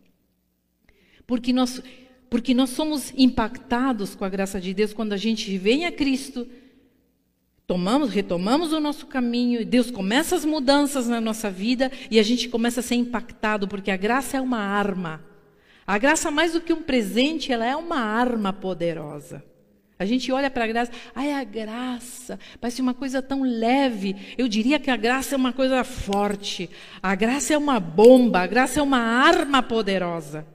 Porque nós, porque nós somos impactados com a graça de Deus quando a gente vem a Cristo, tomamos, retomamos o nosso caminho, e Deus começa as mudanças na nossa vida e a gente começa a ser impactado, porque a graça é uma arma. A graça, mais do que um presente, ela é uma arma poderosa. A gente olha para a graça, ai, a graça, parece uma coisa tão leve. Eu diria que a graça é uma coisa forte. A graça é uma bomba, a graça é uma arma poderosa.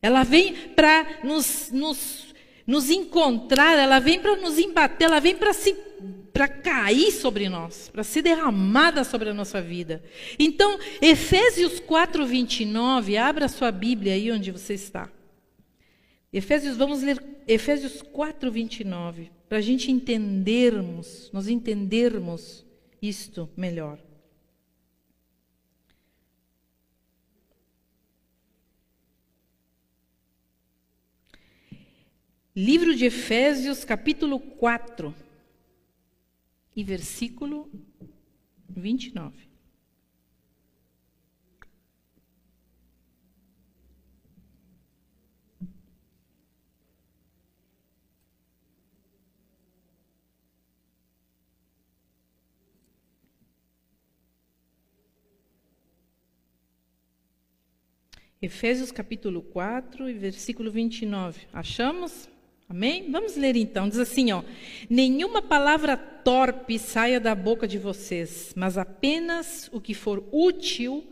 Ela vem para nos, nos, nos encontrar, ela vem para nos embater, ela vem para se para cair sobre nós, para ser derramada sobre a nossa vida. Então, Efésios 4, 29, abra sua Bíblia aí onde você está. Efésios, vamos ler Efésios 4, 29, para a gente entendermos, nós entendermos isto melhor. Livro de Efésios, capítulo 4, e versículo 29. Efésios capítulo 4 e versículo 29. Achamos? Amém? Vamos ler então. Diz assim, ó: Nenhuma palavra torpe saia da boca de vocês, mas apenas o que for útil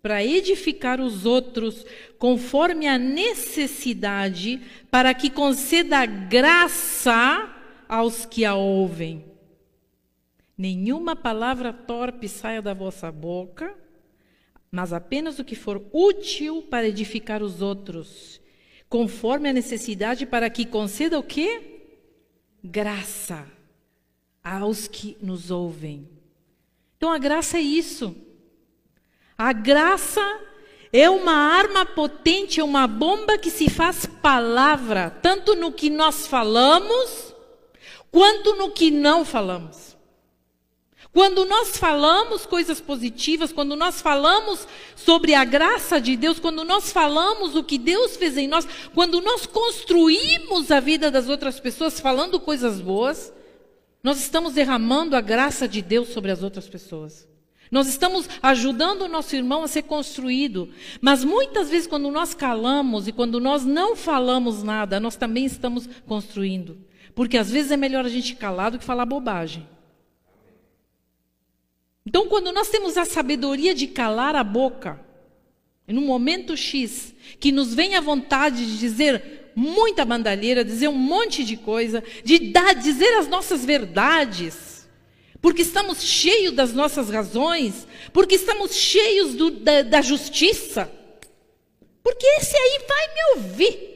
para edificar os outros, conforme a necessidade, para que conceda graça aos que a ouvem. Nenhuma palavra torpe saia da vossa boca, mas apenas o que for útil para edificar os outros, conforme a necessidade para que conceda o quê? Graça aos que nos ouvem. Então a graça é isso. A graça é uma arma potente, é uma bomba que se faz palavra, tanto no que nós falamos, quanto no que não falamos. Quando nós falamos coisas positivas, quando nós falamos sobre a graça de Deus, quando nós falamos o que Deus fez em nós, quando nós construímos a vida das outras pessoas falando coisas boas, nós estamos derramando a graça de Deus sobre as outras pessoas. Nós estamos ajudando o nosso irmão a ser construído. Mas muitas vezes, quando nós calamos e quando nós não falamos nada, nós também estamos construindo. Porque às vezes é melhor a gente calar do que falar bobagem. Então, quando nós temos a sabedoria de calar a boca, em um momento X, que nos vem a vontade de dizer muita bandalheira, dizer um monte de coisa, de dar, dizer as nossas verdades, porque estamos cheios das nossas razões, porque estamos cheios do, da, da justiça. Porque esse aí vai me ouvir.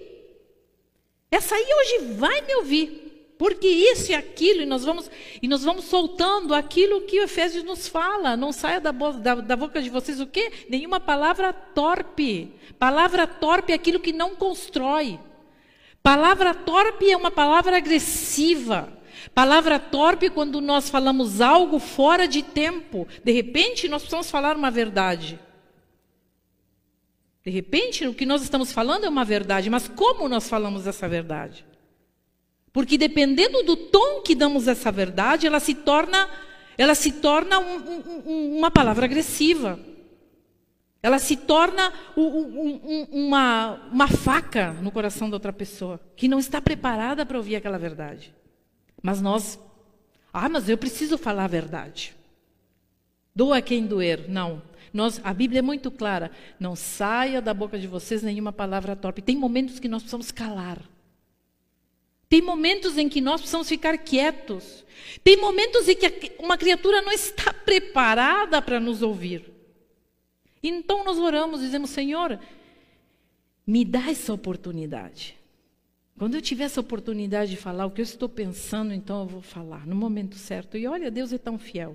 Essa aí hoje vai me ouvir. Porque isso e aquilo, e nós vamos, e nós vamos soltando aquilo que o Efésios nos fala. Não saia da, da, da boca de vocês o quê? Nenhuma palavra torpe. Palavra torpe é aquilo que não constrói. Palavra torpe é uma palavra agressiva. Palavra torpe é quando nós falamos algo fora de tempo. De repente, nós precisamos falar uma verdade. De repente, o que nós estamos falando é uma verdade, mas como nós falamos essa verdade? Porque dependendo do tom que damos essa verdade, ela se torna, ela se torna um, um, uma palavra agressiva. Ela se torna um, uma, uma faca no coração da outra pessoa, que não está preparada para ouvir aquela verdade. Mas nós, ah, mas eu preciso falar a verdade. Doa quem doer. Não. Nós, a Bíblia é muito clara. Não saia da boca de vocês nenhuma palavra torpe. Tem momentos que nós precisamos calar. Tem momentos em que nós precisamos ficar quietos. Tem momentos em que uma criatura não está preparada para nos ouvir. Então nós oramos, dizemos: Senhor, me dá essa oportunidade. Quando eu tiver essa oportunidade de falar o que eu estou pensando, então eu vou falar no momento certo. E olha, Deus é tão fiel.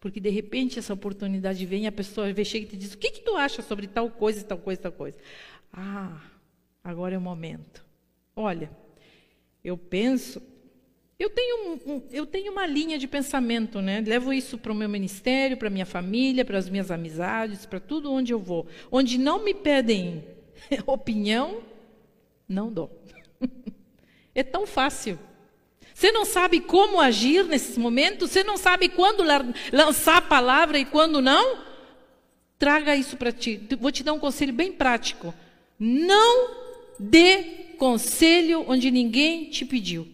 Porque de repente essa oportunidade vem e a pessoa chega e te diz: O que, que tu acha sobre tal coisa, tal coisa, tal coisa? Ah, agora é o momento. Olha, eu penso, eu tenho, um, eu tenho uma linha de pensamento, né? Levo isso para o meu ministério, para minha família, para as minhas amizades, para tudo onde eu vou. Onde não me pedem *laughs* opinião, não dou. *laughs* é tão fácil. Você não sabe como agir nesses momentos, você não sabe quando lançar a palavra e quando não? Traga isso para ti. Vou te dar um conselho bem prático. Não dê conselho onde ninguém te pediu.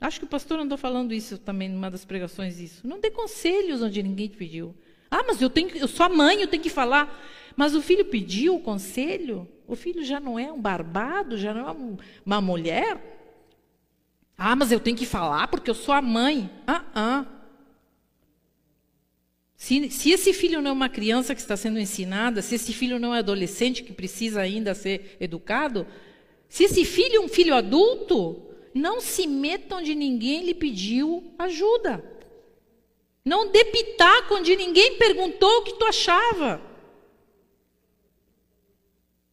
Acho que o pastor andou falando isso também numa das pregações isso. Não dê conselhos onde ninguém te pediu. Ah, mas eu tenho, eu sou a mãe, eu tenho que falar. Mas o filho pediu o conselho? O filho já não é um barbado, já não é uma mulher? Ah, mas eu tenho que falar porque eu sou a mãe. Ah, ah. Se, se, esse filho não é uma criança que está sendo ensinada, se esse filho não é adolescente que precisa ainda ser educado, se esse filho é um filho adulto, não se meta onde ninguém lhe pediu ajuda. Não dê pitaco onde ninguém perguntou o que tu achava.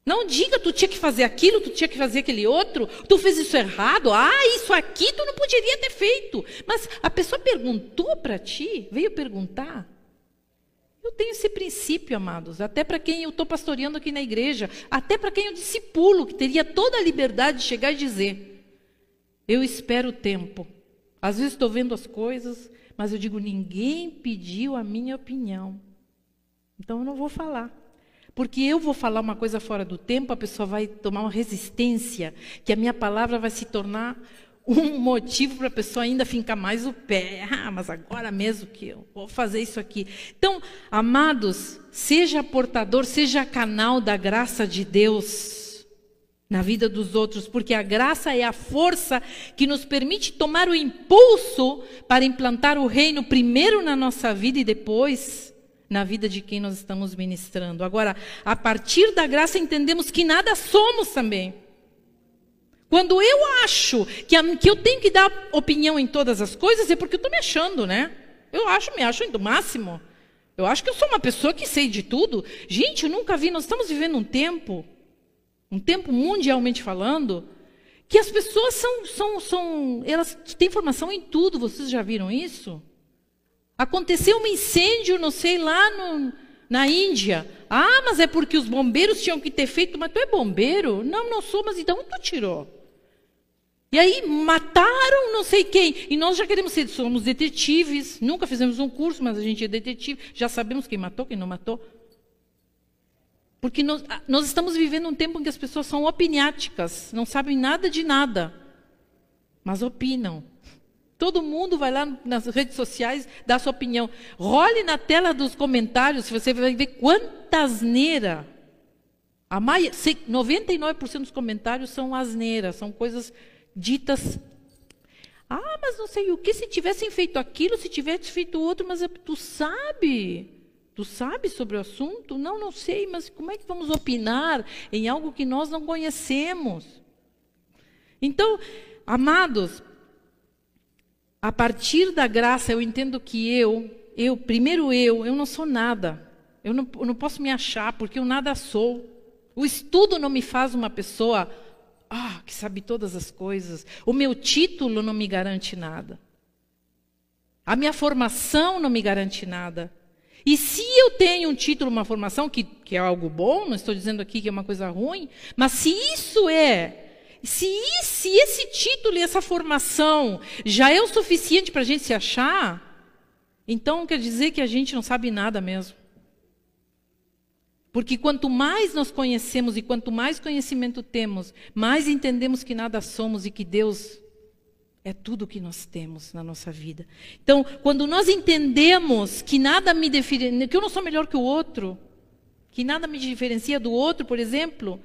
Não diga tu tinha que fazer aquilo, tu tinha que fazer aquele outro, tu fez isso errado, ah, isso aqui tu não poderia ter feito. Mas a pessoa perguntou para ti, veio perguntar. Eu tenho esse princípio, amados, até para quem eu estou pastoreando aqui na igreja, até para quem eu discipulo, que teria toda a liberdade de chegar e dizer: Eu espero o tempo. Às vezes estou vendo as coisas, mas eu digo: ninguém pediu a minha opinião. Então eu não vou falar. Porque eu vou falar uma coisa fora do tempo, a pessoa vai tomar uma resistência, que a minha palavra vai se tornar um motivo para a pessoa ainda fincar mais o pé. Ah, mas agora mesmo que eu vou fazer isso aqui. Então, amados, seja portador, seja canal da graça de Deus na vida dos outros, porque a graça é a força que nos permite tomar o impulso para implantar o reino primeiro na nossa vida e depois na vida de quem nós estamos ministrando. Agora, a partir da graça entendemos que nada somos também. Quando eu acho que, a, que eu tenho que dar opinião em todas as coisas, é porque eu estou me achando, né? Eu acho, me acho do máximo. Eu acho que eu sou uma pessoa que sei de tudo. Gente, eu nunca vi, nós estamos vivendo um tempo, um tempo mundialmente falando, que as pessoas são, são, são elas têm informação em tudo, vocês já viram isso? Aconteceu um incêndio, não sei, lá no, na Índia. Ah, mas é porque os bombeiros tinham que ter feito, mas tu é bombeiro? Não, não sou, mas então tu tirou? E aí mataram não sei quem. E nós já queremos ser, somos detetives. Nunca fizemos um curso, mas a gente é detetive. Já sabemos quem matou, quem não matou. Porque nós, nós estamos vivendo um tempo em que as pessoas são opiniáticas, não sabem nada de nada, mas opinam. Todo mundo vai lá nas redes sociais dar sua opinião. Role na tela dos comentários, você vai ver quanta asneira A 99% dos comentários são asneiras, são coisas ditas. Ah, mas não sei o que, se tivessem feito aquilo, se tivesse feito outro, mas é, tu sabe. Tu sabe sobre o assunto? Não, não sei, mas como é que vamos opinar em algo que nós não conhecemos? Então, amados, a partir da graça eu entendo que eu, eu, primeiro eu, eu não sou nada. Eu não, eu não posso me achar, porque eu nada sou. O estudo não me faz uma pessoa ah, que sabe todas as coisas. O meu título não me garante nada. A minha formação não me garante nada. E se eu tenho um título, uma formação, que, que é algo bom, não estou dizendo aqui que é uma coisa ruim, mas se isso é, se, se esse título e essa formação já é o suficiente para a gente se achar, então quer dizer que a gente não sabe nada mesmo. Porque quanto mais nós conhecemos e quanto mais conhecimento temos, mais entendemos que nada somos e que Deus é tudo o que nós temos na nossa vida. Então, quando nós entendemos que nada me que eu não sou melhor que o outro, que nada me diferencia do outro, por exemplo,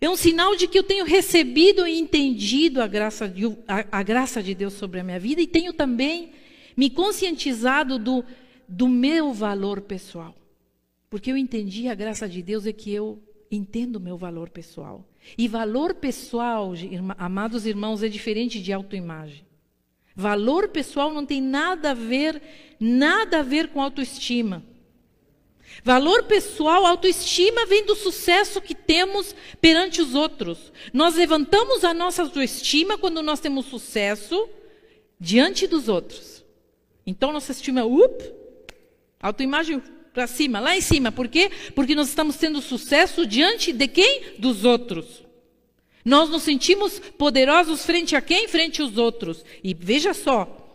é um sinal de que eu tenho recebido e entendido a graça de, a, a graça de Deus sobre a minha vida e tenho também me conscientizado do, do meu valor pessoal. Porque eu entendi a graça de Deus é que eu entendo o meu valor pessoal. E valor pessoal, amados irmãos, é diferente de autoimagem. Valor pessoal não tem nada a ver, nada a ver com autoestima. Valor pessoal, autoestima vem do sucesso que temos perante os outros. Nós levantamos a nossa autoestima quando nós temos sucesso diante dos outros. Então nossa estima, up, autoimagem para cima, lá em cima. Por quê? Porque nós estamos tendo sucesso diante de quem? Dos outros. Nós nos sentimos poderosos frente a quem? Frente aos outros. E veja só,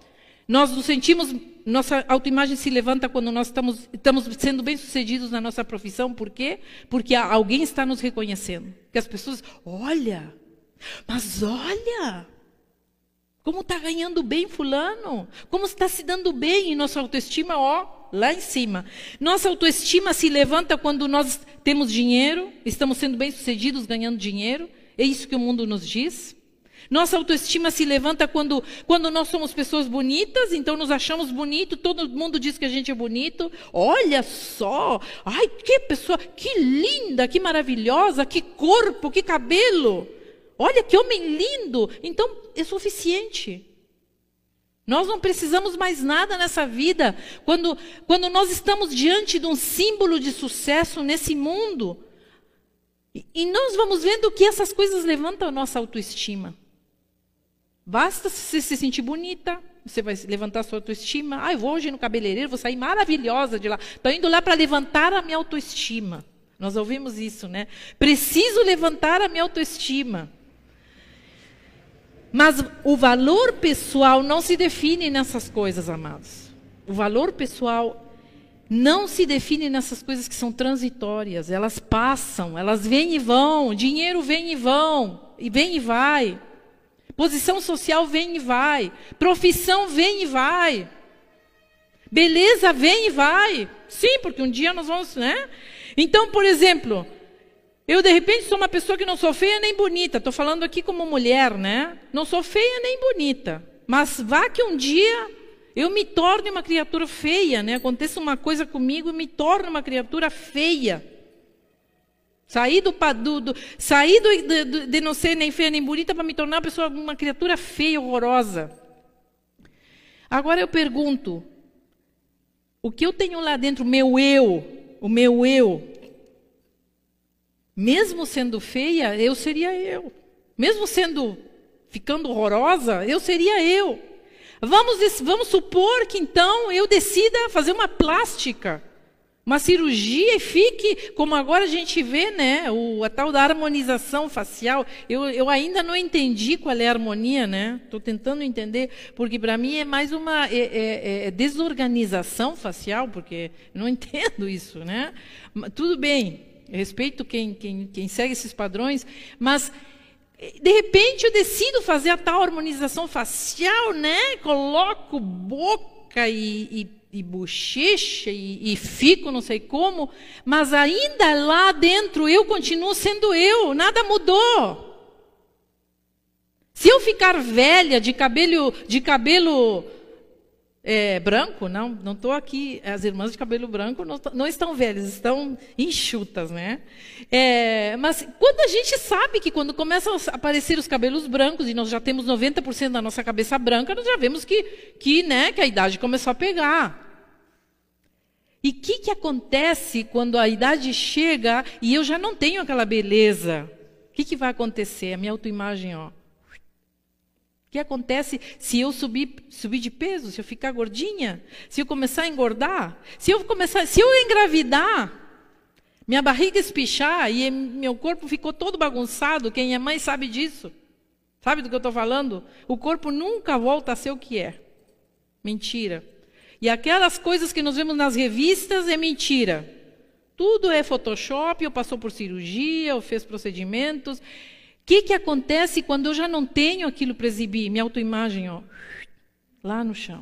nós nos sentimos, nossa autoimagem se levanta quando nós estamos, estamos sendo bem-sucedidos na nossa profissão. Por quê? Porque alguém está nos reconhecendo. Que as pessoas, olha, mas olha, como está ganhando bem fulano, como está se dando bem e nossa autoestima, ó, lá em cima. Nossa autoestima se levanta quando nós temos dinheiro, estamos sendo bem-sucedidos ganhando dinheiro. É isso que o mundo nos diz. Nossa autoestima se levanta quando, quando nós somos pessoas bonitas, então nos achamos bonito, todo mundo diz que a gente é bonito. Olha só! Ai, que pessoa, que linda, que maravilhosa, que corpo, que cabelo. Olha que homem lindo. Então é suficiente. Nós não precisamos mais nada nessa vida. Quando, quando nós estamos diante de um símbolo de sucesso nesse mundo, e, nós vamos vendo que essas coisas levantam a nossa autoestima. Basta você se sentir bonita, você vai levantar a sua autoestima. Ah, eu vou hoje no cabeleireiro, vou sair maravilhosa de lá. Estou indo lá para levantar a minha autoestima. Nós ouvimos isso, né? Preciso levantar a minha autoestima. Mas o valor pessoal não se define nessas coisas, amados. O valor pessoal não se define nessas coisas que são transitórias. Elas passam, elas vêm e vão. Dinheiro vem e vão, e vem e vai. Posição social vem e vai. Profissão vem e vai. Beleza vem e vai. Sim, porque um dia nós vamos, né? Então, por exemplo, eu, de repente, sou uma pessoa que não sou feia nem bonita. Estou falando aqui como mulher, né? Não sou feia nem bonita. Mas vá que um dia eu me torne uma criatura feia, né? Aconteça uma coisa comigo e me torne uma criatura feia. Sair do, do, do sair do, do, de não ser nem feia nem bonita para me tornar uma pessoa, uma criatura feia, horrorosa. Agora eu pergunto, o que eu tenho lá dentro, o meu eu, o meu eu, mesmo sendo feia, eu seria eu. Mesmo sendo ficando horrorosa, eu seria eu. Vamos, vamos supor que então eu decida fazer uma plástica, uma cirurgia e fique, como agora a gente vê, né, o, a tal da harmonização facial. Eu, eu ainda não entendi qual é a harmonia, né? Estou tentando entender, porque para mim é mais uma é, é, é desorganização facial, porque não *laughs* entendo isso, né? Tudo bem, respeito quem, quem, quem segue esses padrões, mas de repente eu decido fazer a tal harmonização facial, né? Coloco boca e, e e bochecha e, e fico não sei como, mas ainda lá dentro eu continuo sendo eu, nada mudou. Se eu ficar velha de cabelo de cabelo é, branco, não, não estou aqui. As irmãs de cabelo branco não, não, estão velhas, estão enxutas, né? É, mas quando a gente sabe que quando começam a aparecer os cabelos brancos e nós já temos 90% da nossa cabeça branca, nós já vemos que, que, né, que a idade começou a pegar. E o que, que acontece quando a idade chega e eu já não tenho aquela beleza? O que, que vai acontecer? A minha autoimagem, ó. O que acontece se eu subir, subir de peso, se eu ficar gordinha, se eu começar a engordar, se eu começar, se eu engravidar, minha barriga espichar e meu corpo ficou todo bagunçado, quem é mãe sabe disso. Sabe do que eu estou falando? O corpo nunca volta a ser o que é. Mentira. E aquelas coisas que nós vemos nas revistas é mentira. Tudo é Photoshop, ou passou por cirurgia, ou fez procedimentos que, que acontece quando eu já não tenho aquilo para exibir? Minha autoimagem, ó, lá no chão.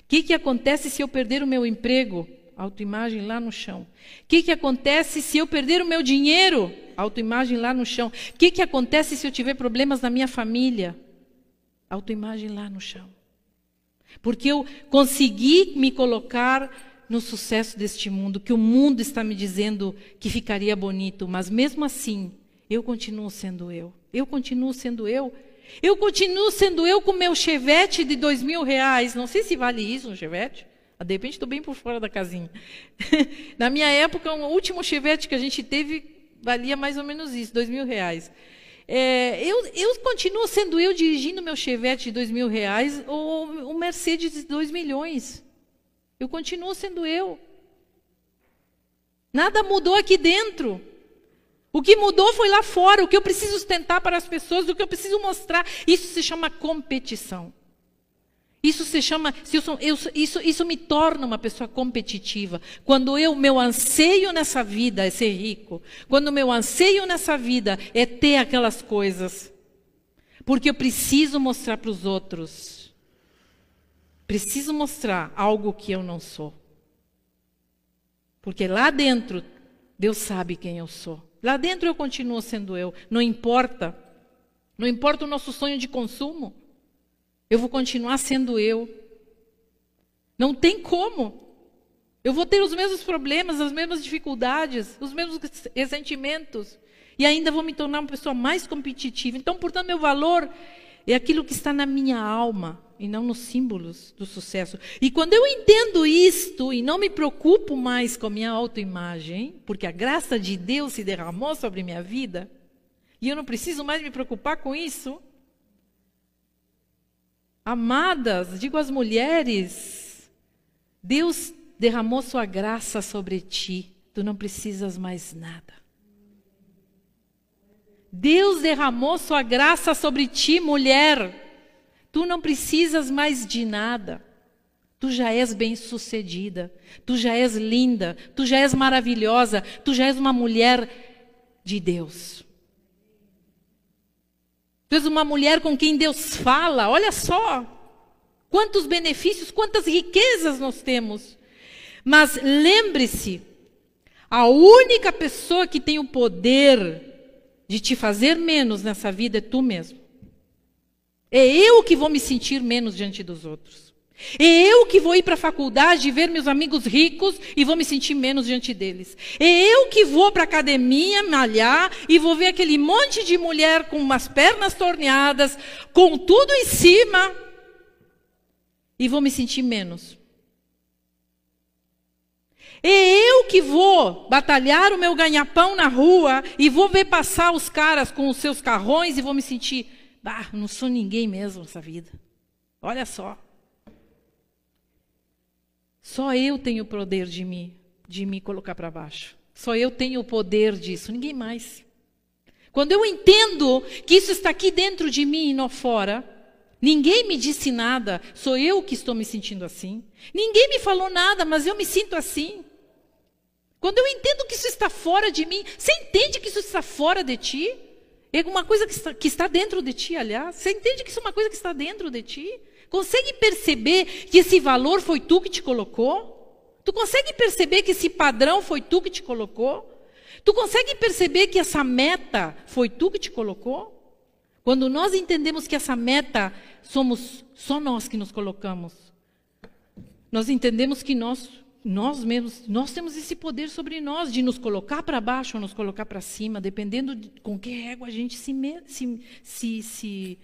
O que, que acontece se eu perder o meu emprego? Autoimagem lá no chão. O que, que acontece se eu perder o meu dinheiro? Autoimagem lá no chão. O que, que acontece se eu tiver problemas na minha família? Autoimagem lá no chão. Porque eu consegui me colocar no sucesso deste mundo, que o mundo está me dizendo que ficaria bonito, mas mesmo assim, eu continuo sendo eu. Eu continuo sendo eu. Eu continuo sendo eu com meu chevette de dois mil reais. Não sei se vale isso um chevette. Ah, de repente estou bem por fora da casinha. *laughs* Na minha época, o último chevette que a gente teve valia mais ou menos isso, dois mil reais. É, eu, eu, continuo sendo eu dirigindo meu chevette de dois mil reais ou um Mercedes de dois milhões. Eu continuo sendo eu. Nada mudou aqui dentro. O que mudou foi lá fora, o que eu preciso sustentar para as pessoas, o que eu preciso mostrar. Isso se chama competição. Isso se chama, isso, isso me torna uma pessoa competitiva. Quando eu, meu anseio nessa vida é ser rico, quando meu anseio nessa vida é ter aquelas coisas, porque eu preciso mostrar para os outros, preciso mostrar algo que eu não sou. Porque lá dentro, Deus sabe quem eu sou. Lá dentro eu continuo sendo eu, não importa. Não importa o nosso sonho de consumo. Eu vou continuar sendo eu. Não tem como. Eu vou ter os mesmos problemas, as mesmas dificuldades, os mesmos ressentimentos. E ainda vou me tornar uma pessoa mais competitiva. Então, portanto, meu valor é aquilo que está na minha alma e não nos símbolos do sucesso. E quando eu entendo isto e não me preocupo mais com a minha autoimagem, porque a graça de Deus se derramou sobre minha vida, e eu não preciso mais me preocupar com isso. Amadas, digo às mulheres, Deus derramou sua graça sobre ti, tu não precisas mais nada. Deus derramou sua graça sobre ti, mulher. Tu não precisas mais de nada. Tu já és bem-sucedida, tu já és linda, tu já és maravilhosa, tu já és uma mulher de Deus. Tu és uma mulher com quem Deus fala. Olha só quantos benefícios, quantas riquezas nós temos. Mas lembre-se, a única pessoa que tem o poder de te fazer menos nessa vida é tu mesmo. É eu que vou me sentir menos diante dos outros. É eu que vou ir para a faculdade e ver meus amigos ricos e vou me sentir menos diante deles. É eu que vou para a academia malhar e vou ver aquele monte de mulher com umas pernas torneadas, com tudo em cima, e vou me sentir menos. É eu que vou batalhar o meu ganha-pão na rua e vou ver passar os caras com os seus carrões e vou me sentir Bah, não sou ninguém mesmo nessa vida. Olha só. Só eu tenho o poder de me, de me colocar para baixo. Só eu tenho o poder disso, ninguém mais. Quando eu entendo que isso está aqui dentro de mim e não fora, ninguém me disse nada, sou eu que estou me sentindo assim. Ninguém me falou nada, mas eu me sinto assim. Quando eu entendo que isso está fora de mim, você entende que isso está fora de ti? É uma coisa que está, que está dentro de ti, aliás. Você entende que isso é uma coisa que está dentro de ti? Consegue perceber que esse valor foi tu que te colocou? Tu consegue perceber que esse padrão foi tu que te colocou? Tu consegue perceber que essa meta foi tu que te colocou? Quando nós entendemos que essa meta somos só nós que nos colocamos, nós entendemos que nós, nós mesmos, nós temos esse poder sobre nós de nos colocar para baixo ou nos colocar para cima, dependendo de com que régua a gente se, se, se, se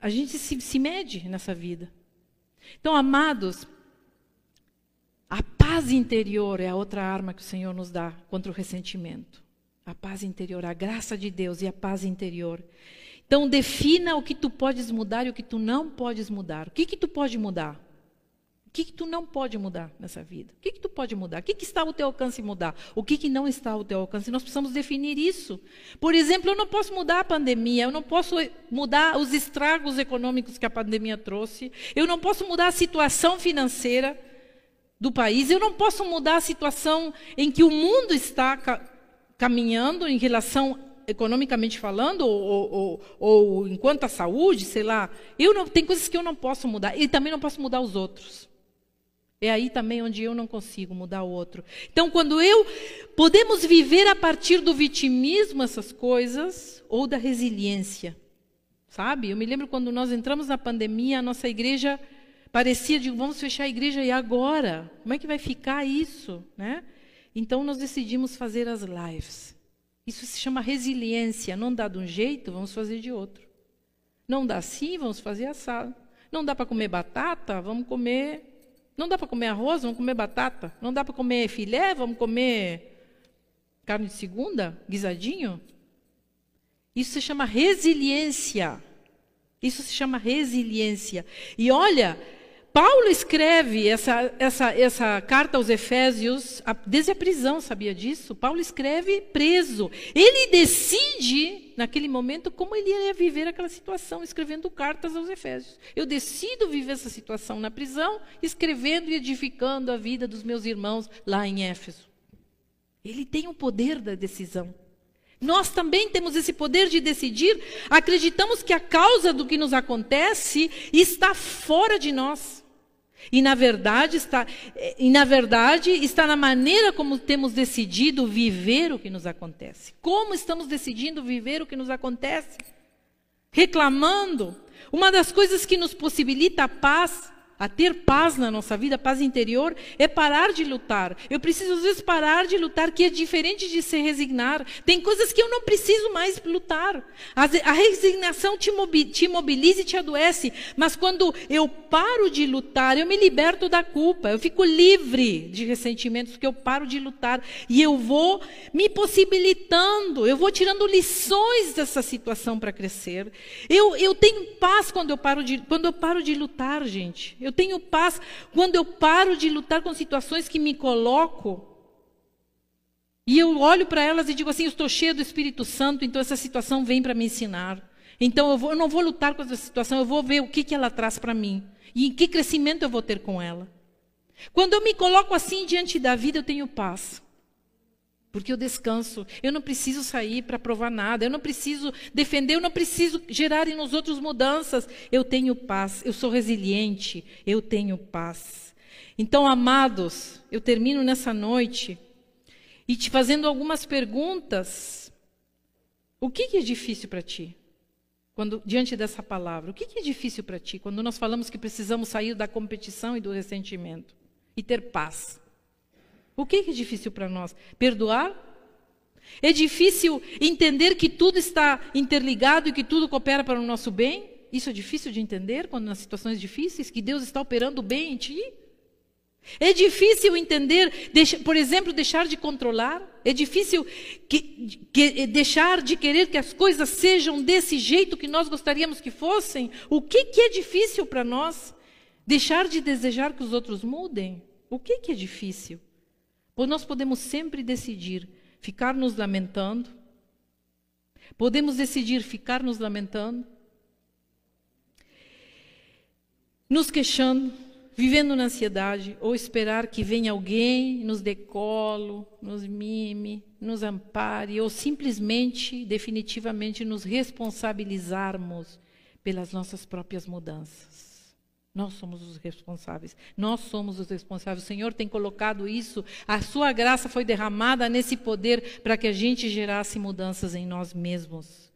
a gente se, se mede nessa vida. Então, amados, a paz interior é a outra arma que o Senhor nos dá contra o ressentimento. A paz interior, a graça de Deus e a paz interior. Então defina o que tu podes mudar e o que tu não podes mudar. O que que tu pode mudar? O que que tu não pode mudar nessa vida? O que que tu pode mudar? O que que está ao teu alcance mudar? O que que não está ao teu alcance? Nós precisamos definir isso. Por exemplo, eu não posso mudar a pandemia, eu não posso mudar os estragos econômicos que a pandemia trouxe, eu não posso mudar a situação financeira do país. Eu não posso mudar a situação em que o mundo está ca caminhando em relação economicamente falando, ou, ou, ou, ou, enquanto a saúde, sei lá. Eu não, tem coisas que eu não posso mudar. E também não posso mudar os outros. É aí também onde eu não consigo mudar o outro. Então, quando eu podemos viver a partir do vitimismo essas coisas ou da resiliência, sabe? Eu me lembro quando nós entramos na pandemia, a nossa igreja Parecia, digo, vamos fechar a igreja e agora? Como é que vai ficar isso? Né? Então nós decidimos fazer as lives. Isso se chama resiliência. Não dá de um jeito, vamos fazer de outro. Não dá assim, vamos fazer assado. Não dá para comer batata, vamos comer. Não dá para comer arroz, vamos comer batata. Não dá para comer filé, vamos comer carne de segunda, guisadinho. Isso se chama resiliência. Isso se chama resiliência. E olha, Paulo escreve essa, essa, essa carta aos Efésios desde a prisão, sabia disso? Paulo escreve preso. Ele decide, naquele momento, como ele ia viver aquela situação, escrevendo cartas aos Efésios. Eu decido viver essa situação na prisão, escrevendo e edificando a vida dos meus irmãos lá em Éfeso. Ele tem o poder da decisão. Nós também temos esse poder de decidir. Acreditamos que a causa do que nos acontece está fora de nós. E na verdade está, e na verdade está na maneira como temos decidido viver o que nos acontece. Como estamos decidindo viver o que nos acontece? Reclamando. Uma das coisas que nos possibilita a paz a ter paz na nossa vida, paz interior, é parar de lutar. Eu preciso, às vezes, parar de lutar, que é diferente de se resignar. Tem coisas que eu não preciso mais lutar. A resignação te mobiliza e te adoece. Mas quando eu paro de lutar, eu me liberto da culpa. Eu fico livre de ressentimentos, porque eu paro de lutar. E eu vou me possibilitando, eu vou tirando lições dessa situação para crescer. Eu, eu tenho paz quando eu paro de, quando eu paro de lutar, gente. Eu eu tenho paz quando eu paro de lutar com situações que me coloco. E eu olho para elas e digo assim: eu estou cheio do Espírito Santo, então essa situação vem para me ensinar. Então eu, vou, eu, não vou lutar com essa situação, eu vou ver o que, que ela traz para mim. E em que crescimento eu vou ter com ela. Quando eu me coloco assim diante da vida, eu tenho paz. Porque eu descanso. Eu não preciso sair para provar nada. Eu não preciso defender. Eu não preciso gerar nos outros mudanças. Eu tenho paz. Eu sou resiliente. Eu tenho paz. Então, amados, eu termino nessa noite e te fazendo algumas perguntas. O que, é difícil para ti? Quando, diante dessa palavra, o que é difícil para ti quando nós falamos que precisamos sair da competição e do ressentimento e ter paz? O que é difícil para nós? Perdoar? É difícil entender que tudo está interligado e que tudo coopera para o nosso bem? Isso é difícil de entender quando nas situações difíceis que Deus está operando bem em ti? É difícil entender, por exemplo, deixar de controlar? É difícil que, que, deixar de querer que as coisas sejam desse jeito que nós gostaríamos que fossem? O que, que é difícil para nós? Deixar de desejar que os outros mudem? O que, que é difícil? Pois nós podemos sempre decidir ficar nos lamentando, podemos decidir ficar nos lamentando, nos queixando, vivendo na ansiedade, ou esperar que venha alguém, nos dê colo, nos mime, nos ampare ou simplesmente, definitivamente, nos responsabilizarmos pelas nossas próprias mudanças. Nós somos os responsáveis. Nós somos os responsáveis. O Senhor tem colocado isso. A sua graça foi derramada nesse poder para que a gente gerasse mudanças em nós mesmos.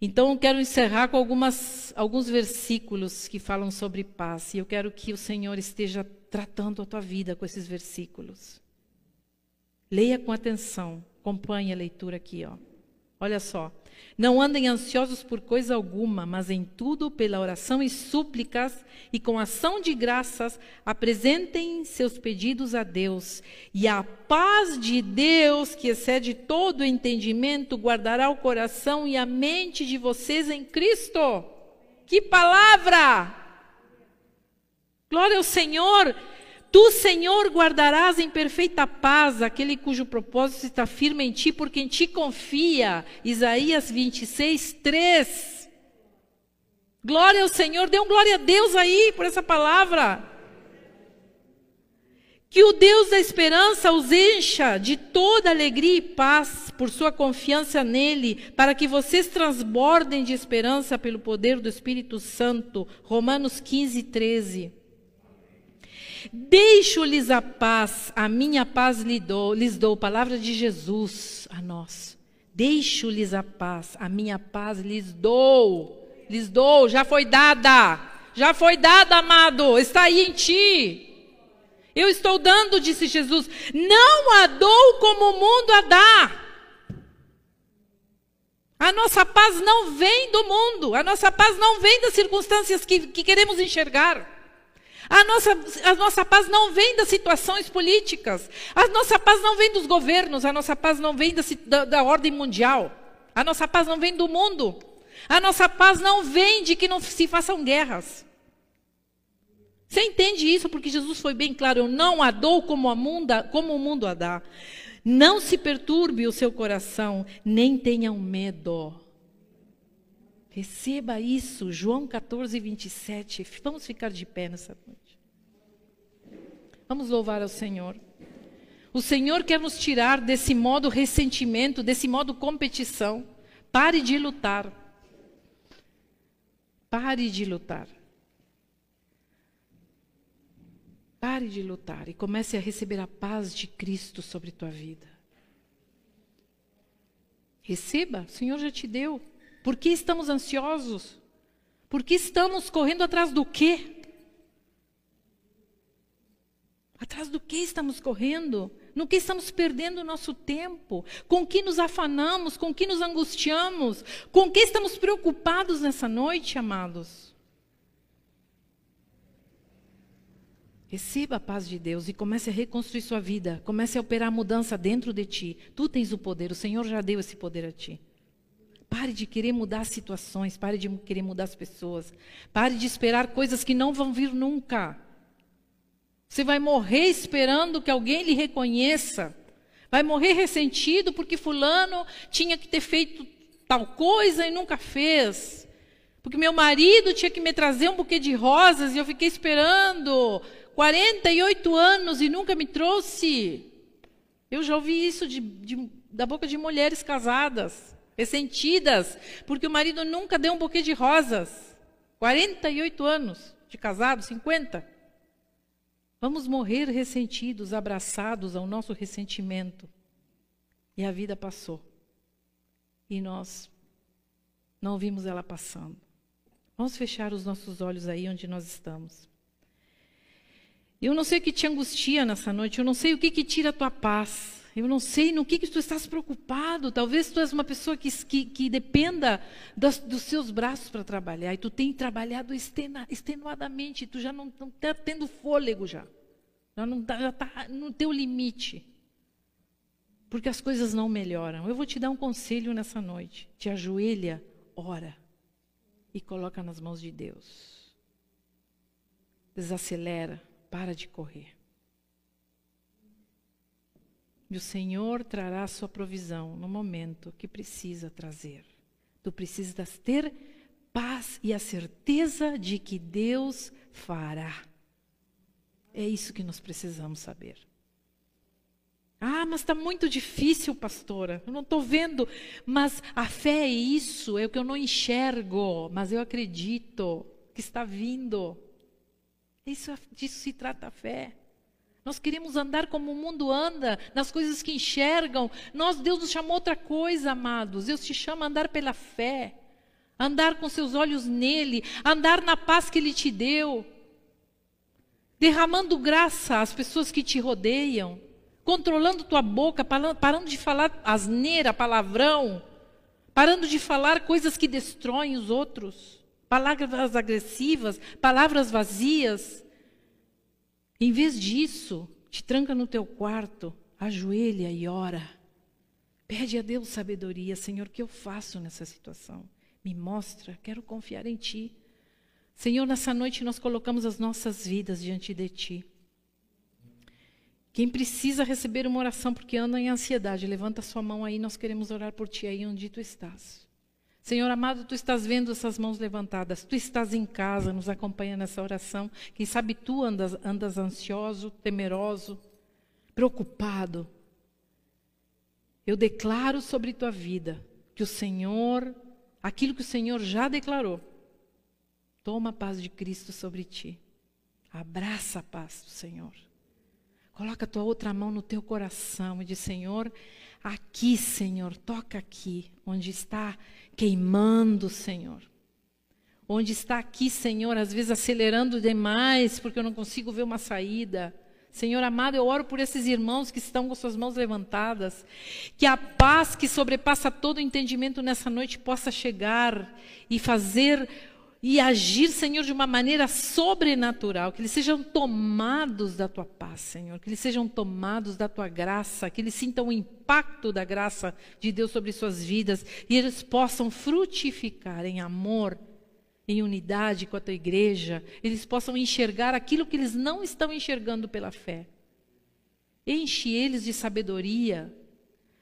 Então, quero encerrar com algumas, alguns versículos que falam sobre paz. E eu quero que o Senhor esteja tratando a tua vida com esses versículos. Leia com atenção. Acompanhe a leitura aqui, ó. Olha só. Não andem ansiosos por coisa alguma, mas em tudo, pela oração e súplicas e com ação de graças, apresentem seus pedidos a Deus. E a paz de Deus, que excede todo entendimento, guardará o coração e a mente de vocês em Cristo. Que palavra! Glória ao Senhor! Tu, Senhor, guardarás em perfeita paz aquele cujo propósito está firme em ti, porque em ti confia. Isaías 26, 3. Glória ao Senhor, dê um glória a Deus aí por essa palavra. Que o Deus da esperança os encha de toda alegria e paz por sua confiança nele, para que vocês transbordem de esperança pelo poder do Espírito Santo. Romanos 15, 13. Deixo-lhes a paz, a minha paz lhes dou, lhes dou, palavra de Jesus a nós. Deixo-lhes a paz, a minha paz lhes dou, lhes dou, já foi dada, já foi dada, amado, está aí em ti. Eu estou dando, disse Jesus, não a dou como o mundo a dá. A nossa paz não vem do mundo, a nossa paz não vem das circunstâncias que, que queremos enxergar. A nossa, a nossa paz não vem das situações políticas. A nossa paz não vem dos governos. A nossa paz não vem da, da, da ordem mundial. A nossa paz não vem do mundo. A nossa paz não vem de que não se façam guerras. Você entende isso? Porque Jesus foi bem claro: eu não a dou como, a munda, como o mundo a dá. Não se perturbe o seu coração, nem tenham medo. Receba isso, João 14, 27. Vamos ficar de pé nessa noite. Vamos louvar ao Senhor. O Senhor quer nos tirar desse modo ressentimento, desse modo competição. Pare de lutar. Pare de lutar. Pare de lutar e comece a receber a paz de Cristo sobre tua vida. Receba, o Senhor já te deu. Por que estamos ansiosos? Por que estamos correndo atrás do quê? Atrás do que estamos correndo? No que estamos perdendo o nosso tempo? Com que nos afanamos? Com que nos angustiamos? Com que estamos preocupados nessa noite, amados? Receba a paz de Deus e comece a reconstruir sua vida. Comece a operar mudança dentro de ti. Tu tens o poder, o Senhor já deu esse poder a ti. Pare de querer mudar as situações, pare de querer mudar as pessoas. Pare de esperar coisas que não vão vir nunca. Você vai morrer esperando que alguém lhe reconheça. Vai morrer ressentido porque fulano tinha que ter feito tal coisa e nunca fez. Porque meu marido tinha que me trazer um buquê de rosas e eu fiquei esperando 48 anos e nunca me trouxe. Eu já ouvi isso de, de, da boca de mulheres casadas, ressentidas, porque o marido nunca deu um buquê de rosas. 48 anos de casado, 50. Vamos morrer ressentidos, abraçados ao nosso ressentimento. E a vida passou. E nós não vimos ela passando. Vamos fechar os nossos olhos aí onde nós estamos. Eu não sei o que te angustia nessa noite, eu não sei o que, que tira a tua paz. Eu não sei no que, que tu estás preocupado. Talvez tu és uma pessoa que, que, que dependa das, dos seus braços para trabalhar. E tu tem trabalhado extenuadamente. Tu já não está tendo fôlego já. Já está tá no teu limite. Porque as coisas não melhoram. Eu vou te dar um conselho nessa noite. Te ajoelha, ora. E coloca nas mãos de Deus. Desacelera. Para de correr. E o Senhor trará a sua provisão no momento que precisa trazer. Tu precisas ter paz e a certeza de que Deus fará. É isso que nós precisamos saber. Ah, mas está muito difícil, pastora. Eu não estou vendo. Mas a fé é isso, é o que eu não enxergo, mas eu acredito que está vindo. Isso, disso se trata a fé. Nós queremos andar como o mundo anda, nas coisas que enxergam. Nós, Deus nos chamou outra coisa, amados. Deus te chama a andar pela fé, andar com seus olhos nele, andar na paz que ele te deu, derramando graça às pessoas que te rodeiam, controlando tua boca, parando de falar asneira, palavrão, parando de falar coisas que destroem os outros, palavras agressivas, palavras vazias. Em vez disso, te tranca no teu quarto, ajoelha e ora. Pede a Deus sabedoria, Senhor, o que eu faço nessa situação? Me mostra, quero confiar em Ti. Senhor, nessa noite nós colocamos as nossas vidas diante de Ti. Quem precisa receber uma oração porque anda em ansiedade, levanta sua mão aí, nós queremos orar por Ti aí onde Tu estás. Senhor amado, tu estás vendo essas mãos levantadas, tu estás em casa, nos acompanha nessa oração. Quem sabe tu andas, andas ansioso, temeroso, preocupado. Eu declaro sobre tua vida que o Senhor, aquilo que o Senhor já declarou, toma a paz de Cristo sobre ti. Abraça a paz do Senhor. Coloca a tua outra mão no teu coração e diz: Senhor, aqui, Senhor, toca aqui, onde está queimando, Senhor. Onde está aqui, Senhor, às vezes acelerando demais, porque eu não consigo ver uma saída. Senhor amado, eu oro por esses irmãos que estão com suas mãos levantadas. Que a paz que sobrepassa todo entendimento nessa noite possa chegar e fazer e agir, Senhor, de uma maneira sobrenatural, que eles sejam tomados da tua paz, Senhor, que eles sejam tomados da tua graça, que eles sintam o impacto da graça de Deus sobre suas vidas. E eles possam frutificar em amor, em unidade com a tua igreja, eles possam enxergar aquilo que eles não estão enxergando pela fé. Enche eles de sabedoria,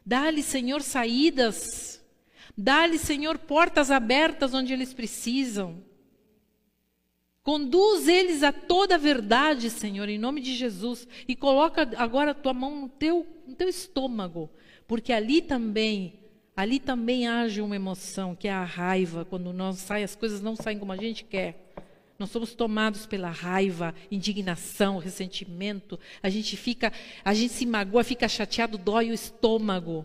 dá-lhes, Senhor, saídas, dá-lhes, Senhor, portas abertas onde eles precisam. Conduz eles a toda a verdade, Senhor, em nome de Jesus. E coloca agora a tua mão no teu, no teu estômago, porque ali também, ali também age uma emoção, que é a raiva. Quando nós sai, as coisas não saem como a gente quer. Nós somos tomados pela raiva, indignação, ressentimento. A gente fica, a gente se magoa, fica chateado, dói o estômago.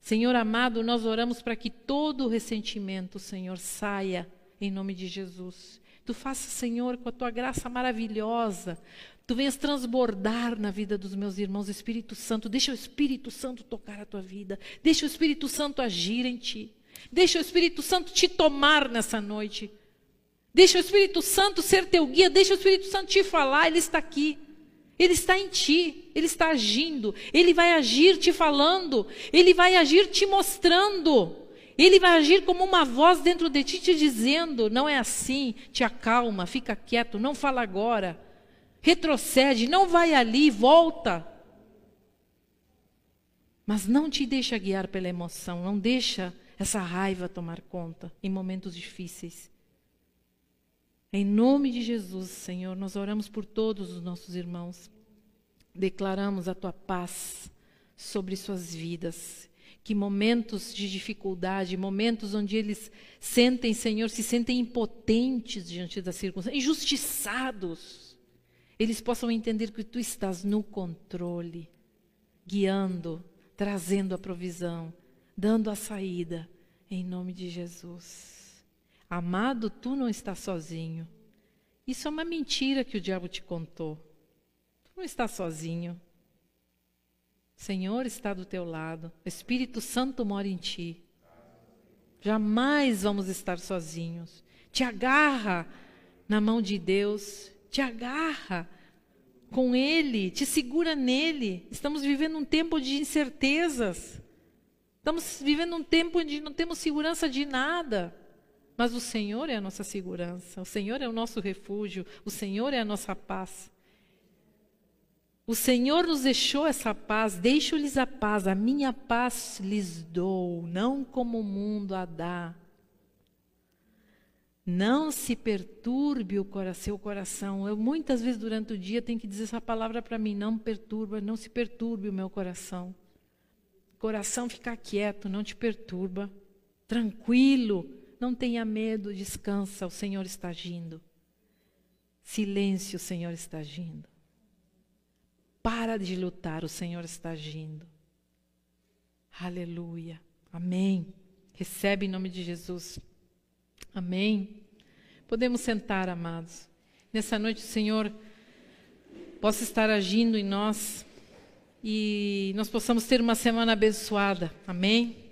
Senhor amado, nós oramos para que todo o ressentimento, Senhor, saia em nome de Jesus. Tu faça, Senhor, com a tua graça maravilhosa, tu venhas transbordar na vida dos meus irmãos, Espírito Santo. Deixa o Espírito Santo tocar a tua vida, deixa o Espírito Santo agir em ti, deixa o Espírito Santo te tomar nessa noite. Deixa o Espírito Santo ser teu guia, deixa o Espírito Santo te falar, ele está aqui. Ele está em ti, ele está agindo, ele vai agir te falando, ele vai agir te mostrando. Ele vai agir como uma voz dentro de ti te dizendo: não é assim, te acalma, fica quieto, não fala agora. Retrocede, não vai ali, volta. Mas não te deixa guiar pela emoção, não deixa essa raiva tomar conta em momentos difíceis. Em nome de Jesus, Senhor, nós oramos por todos os nossos irmãos. Declaramos a tua paz sobre suas vidas que momentos de dificuldade, momentos onde eles sentem, Senhor, se sentem impotentes diante das circunstâncias, injustiçados, eles possam entender que tu estás no controle, guiando, trazendo a provisão, dando a saída, em nome de Jesus. Amado, tu não estás sozinho. Isso é uma mentira que o diabo te contou. Tu não estás sozinho. Senhor está do teu lado, o Espírito Santo mora em ti. Jamais vamos estar sozinhos. Te agarra na mão de Deus, te agarra com Ele, te segura nele. Estamos vivendo um tempo de incertezas. Estamos vivendo um tempo onde não temos segurança de nada. Mas o Senhor é a nossa segurança, o Senhor é o nosso refúgio, o Senhor é a nossa paz. O Senhor nos deixou essa paz, deixo-lhes a paz, a minha paz lhes dou, não como o mundo a dá. Não se perturbe o seu coração. Eu muitas vezes durante o dia tenho que dizer essa palavra para mim, não perturba, não se perturbe o meu coração. Coração fica quieto, não te perturba. Tranquilo, não tenha medo, descansa, o Senhor está agindo. Silêncio, o Senhor está agindo. Para de lutar, o Senhor está agindo. Aleluia. Amém. Recebe em nome de Jesus. Amém. Podemos sentar, amados. Nessa noite, o Senhor possa estar agindo em nós e nós possamos ter uma semana abençoada. Amém.